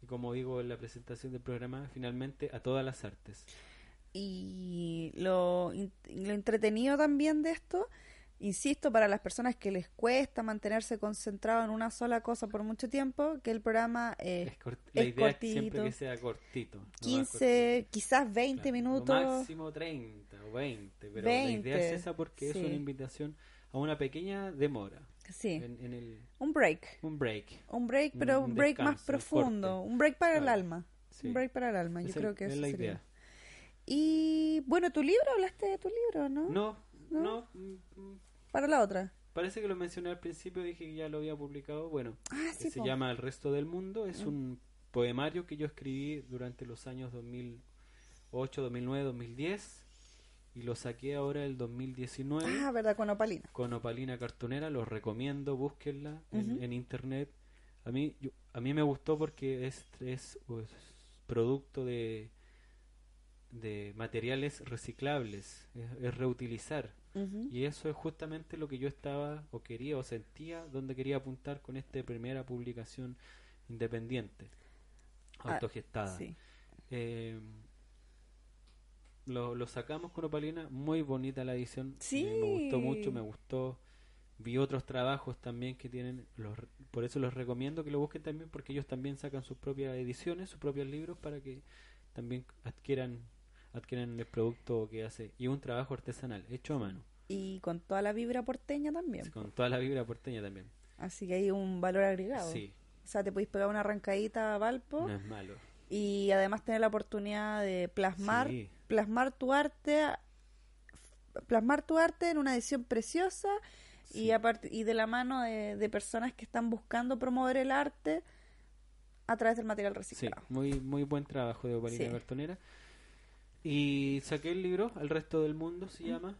y como digo en la presentación del programa, finalmente a todas las artes. Y lo, lo entretenido también de esto, insisto, para las personas que les cuesta mantenerse concentrado en una sola cosa por mucho tiempo, que el programa eh, Es cort- la es idea es siempre cortito. que sea cortito. más 15, quizás 20 Claro, minutos. Lo máximo 30 o 20, pero la idea 20, es esa porque es sí. una invitación a una pequeña demora Sí, en, en el, un break. un break. Un break, pero un un break más descanso, profundo. corte. Un break para el Claro, alma. sí. Un break para el alma. Yo creo que es eso la sería. idea. Y bueno, tu libro, hablaste de tu libro, ¿no? No, ¿No? no, mm, mm, Para la otra. parece que lo mencioné al principio, dije que ya lo había publicado. Bueno, Ah, sí, se po. llama El resto del mundo, es Mm. un poemario que yo escribí durante los años 2008, 2009, 2010 y lo saqué ahora el 2019. Ah, verdad, con opalina. con opalina cartonera, los recomiendo, búsquenla en, en internet. A mí, yo- a mí me gustó porque es, es pues, producto de, de materiales reciclables, es, es reutilizar. Y eso es justamente lo que yo estaba o quería o sentía donde quería apuntar con esta primera publicación independiente, Ah, autogestada. Sí. Eh, lo, lo sacamos con Opalina, muy bonita la edición. Sí. Me, me gustó mucho, me gustó. Vi otros trabajos también que tienen, los, por eso los recomiendo que lo busquen también, porque ellos también sacan sus propias ediciones, sus propios libros, para que también adquieran adquieran el producto que hace. Y un trabajo artesanal, hecho a mano, Y con toda la vibra porteña también. con toda la vibra porteña también. Así que hay un valor agregado. Sí, O sea, te podéis pegar una arrancadita a Valpo no es malo. y además tener la oportunidad de plasmar, Sí. plasmar tu arte, plasmar tu arte en una edición preciosa y Sí. aparte y de la mano de, de personas que están buscando promover el arte a través del material Sí, reciclado. muy, muy buen trabajo de Opalina Sí. Cartonera. Y saqué el libro, El resto del mundo se llama.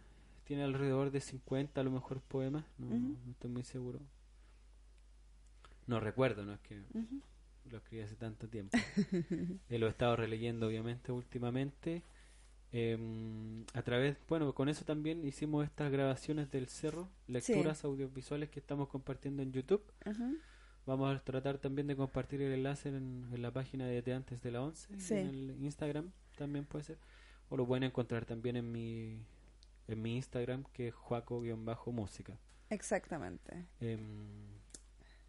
Tiene alrededor de 50 a lo mejor poemas, no, no estoy muy seguro. No recuerdo, no es que lo escribí hace tanto tiempo. Eh, lo he estado releyendo obviamente últimamente. Em, a través, bueno, con eso también hicimos estas grabaciones del cerro, lecturas audiovisuales que estamos compartiendo en YouTube. Vamos a tratar también de compartir el enlace en, en la página de Te Antes de la 11, Sí. en el Instagram también puede ser. O lo pueden encontrar también en mi, en mi Instagram, que es juaco-música. Exactamente. Em,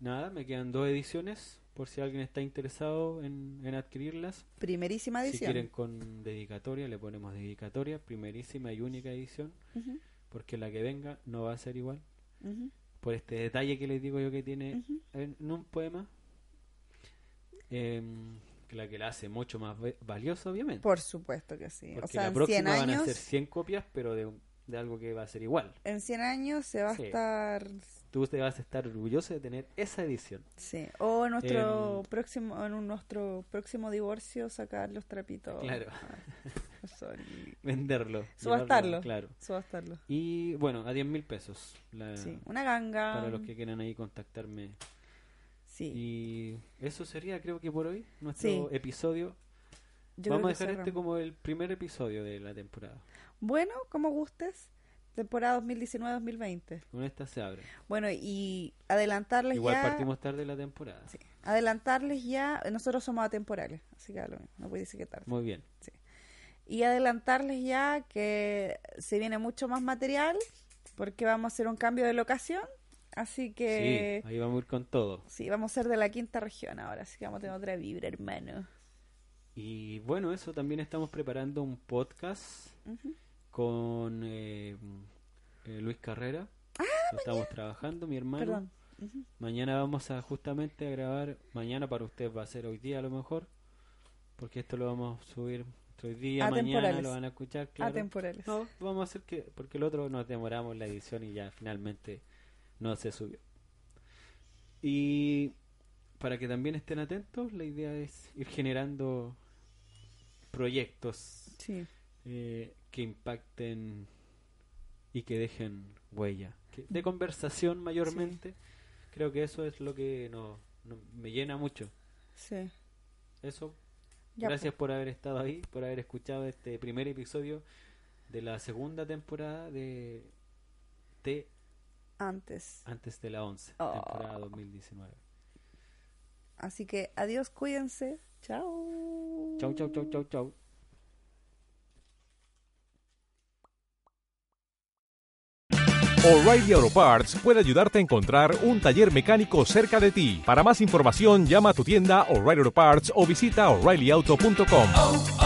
nada, me quedan dos ediciones, por si alguien está interesado en, en adquirirlas. Primerísima Si edición. quieren con dedicatoria, le ponemos dedicatoria, primerísima y única edición, porque la que venga no va a ser igual. Por este detalle que les digo yo que tiene en un poema, em, que la que la hace mucho más valiosa, obviamente. Por supuesto que sí. porque o sea, la en 100 próxima van a años, ser 100 copias, pero de, de algo que va a ser igual. en 100 años se va a Sí. estar Tú te vas a estar orgulloso de tener esa edición. Sí, o en nuestro Em, próximo en un- nuestro próximo divorcio sacar los trapitos. Claro. Ah, sorry. Venderlo. Subastarlo. llevarlo, Claro. Subastarlo. Y bueno, a 10 mil pesos. la- Sí, una ganga. Para los que quieran ahí contactarme. Sí, Y eso sería, creo que por hoy, nuestro Sí. episodio. yo Vamos a dejar este como el primer episodio de la temporada. Bueno, como gustes, temporada 2019-2020. Con esta se abre. Bueno, y adelantarles Igual ya partimos tarde la temporada. sí, adelantarles ya, nosotros somos atemporales, así que lo mismo, no puede decir que tarde. Muy bien. Y adelantarles ya que se viene mucho más material porque vamos a hacer un cambio de locación, así que Sí, ahí vamos a ir con todo. Sí, vamos a ser de la quinta región ahora, así que vamos a tener otra vibra, hermano. Y bueno, eso también estamos preparando un podcast Ujú. con eh, eh, Luis Carrera. Lo estamos trabajando, mi hermano. Ah, Perdón. Ujú. Mañana vamos a justamente a grabar, mañana para ustedes va a ser hoy día a lo mejor, porque esto lo vamos a subir Hoy día, mañana lo van a escuchar, claro. Atemporales. No, vamos a hacer que, porque el otro nos demoramos la edición y ya finalmente no se subió. Y para que también estén atentos, la idea es ir generando proyectos Sí. eh, que impacten y que dejen huella. De conversación mayormente. Creo que eso es lo que no, no- me llena mucho. Sí. Eso Ya, Gracias por haber estado ahí, por haber escuchado este primer episodio de la segunda temporada de T pues, antes. antes de la 11, Oh. temporada 2019. Así que adiós, cuídense. Chao. Chau, chau, chau, chau, chau. O'Reilly Auto Parts puede ayudarte a encontrar un taller mecánico cerca de ti. Para más información, llama a tu tienda O'Reilly Auto Parts o visita oreillyauto.com. oh, oh,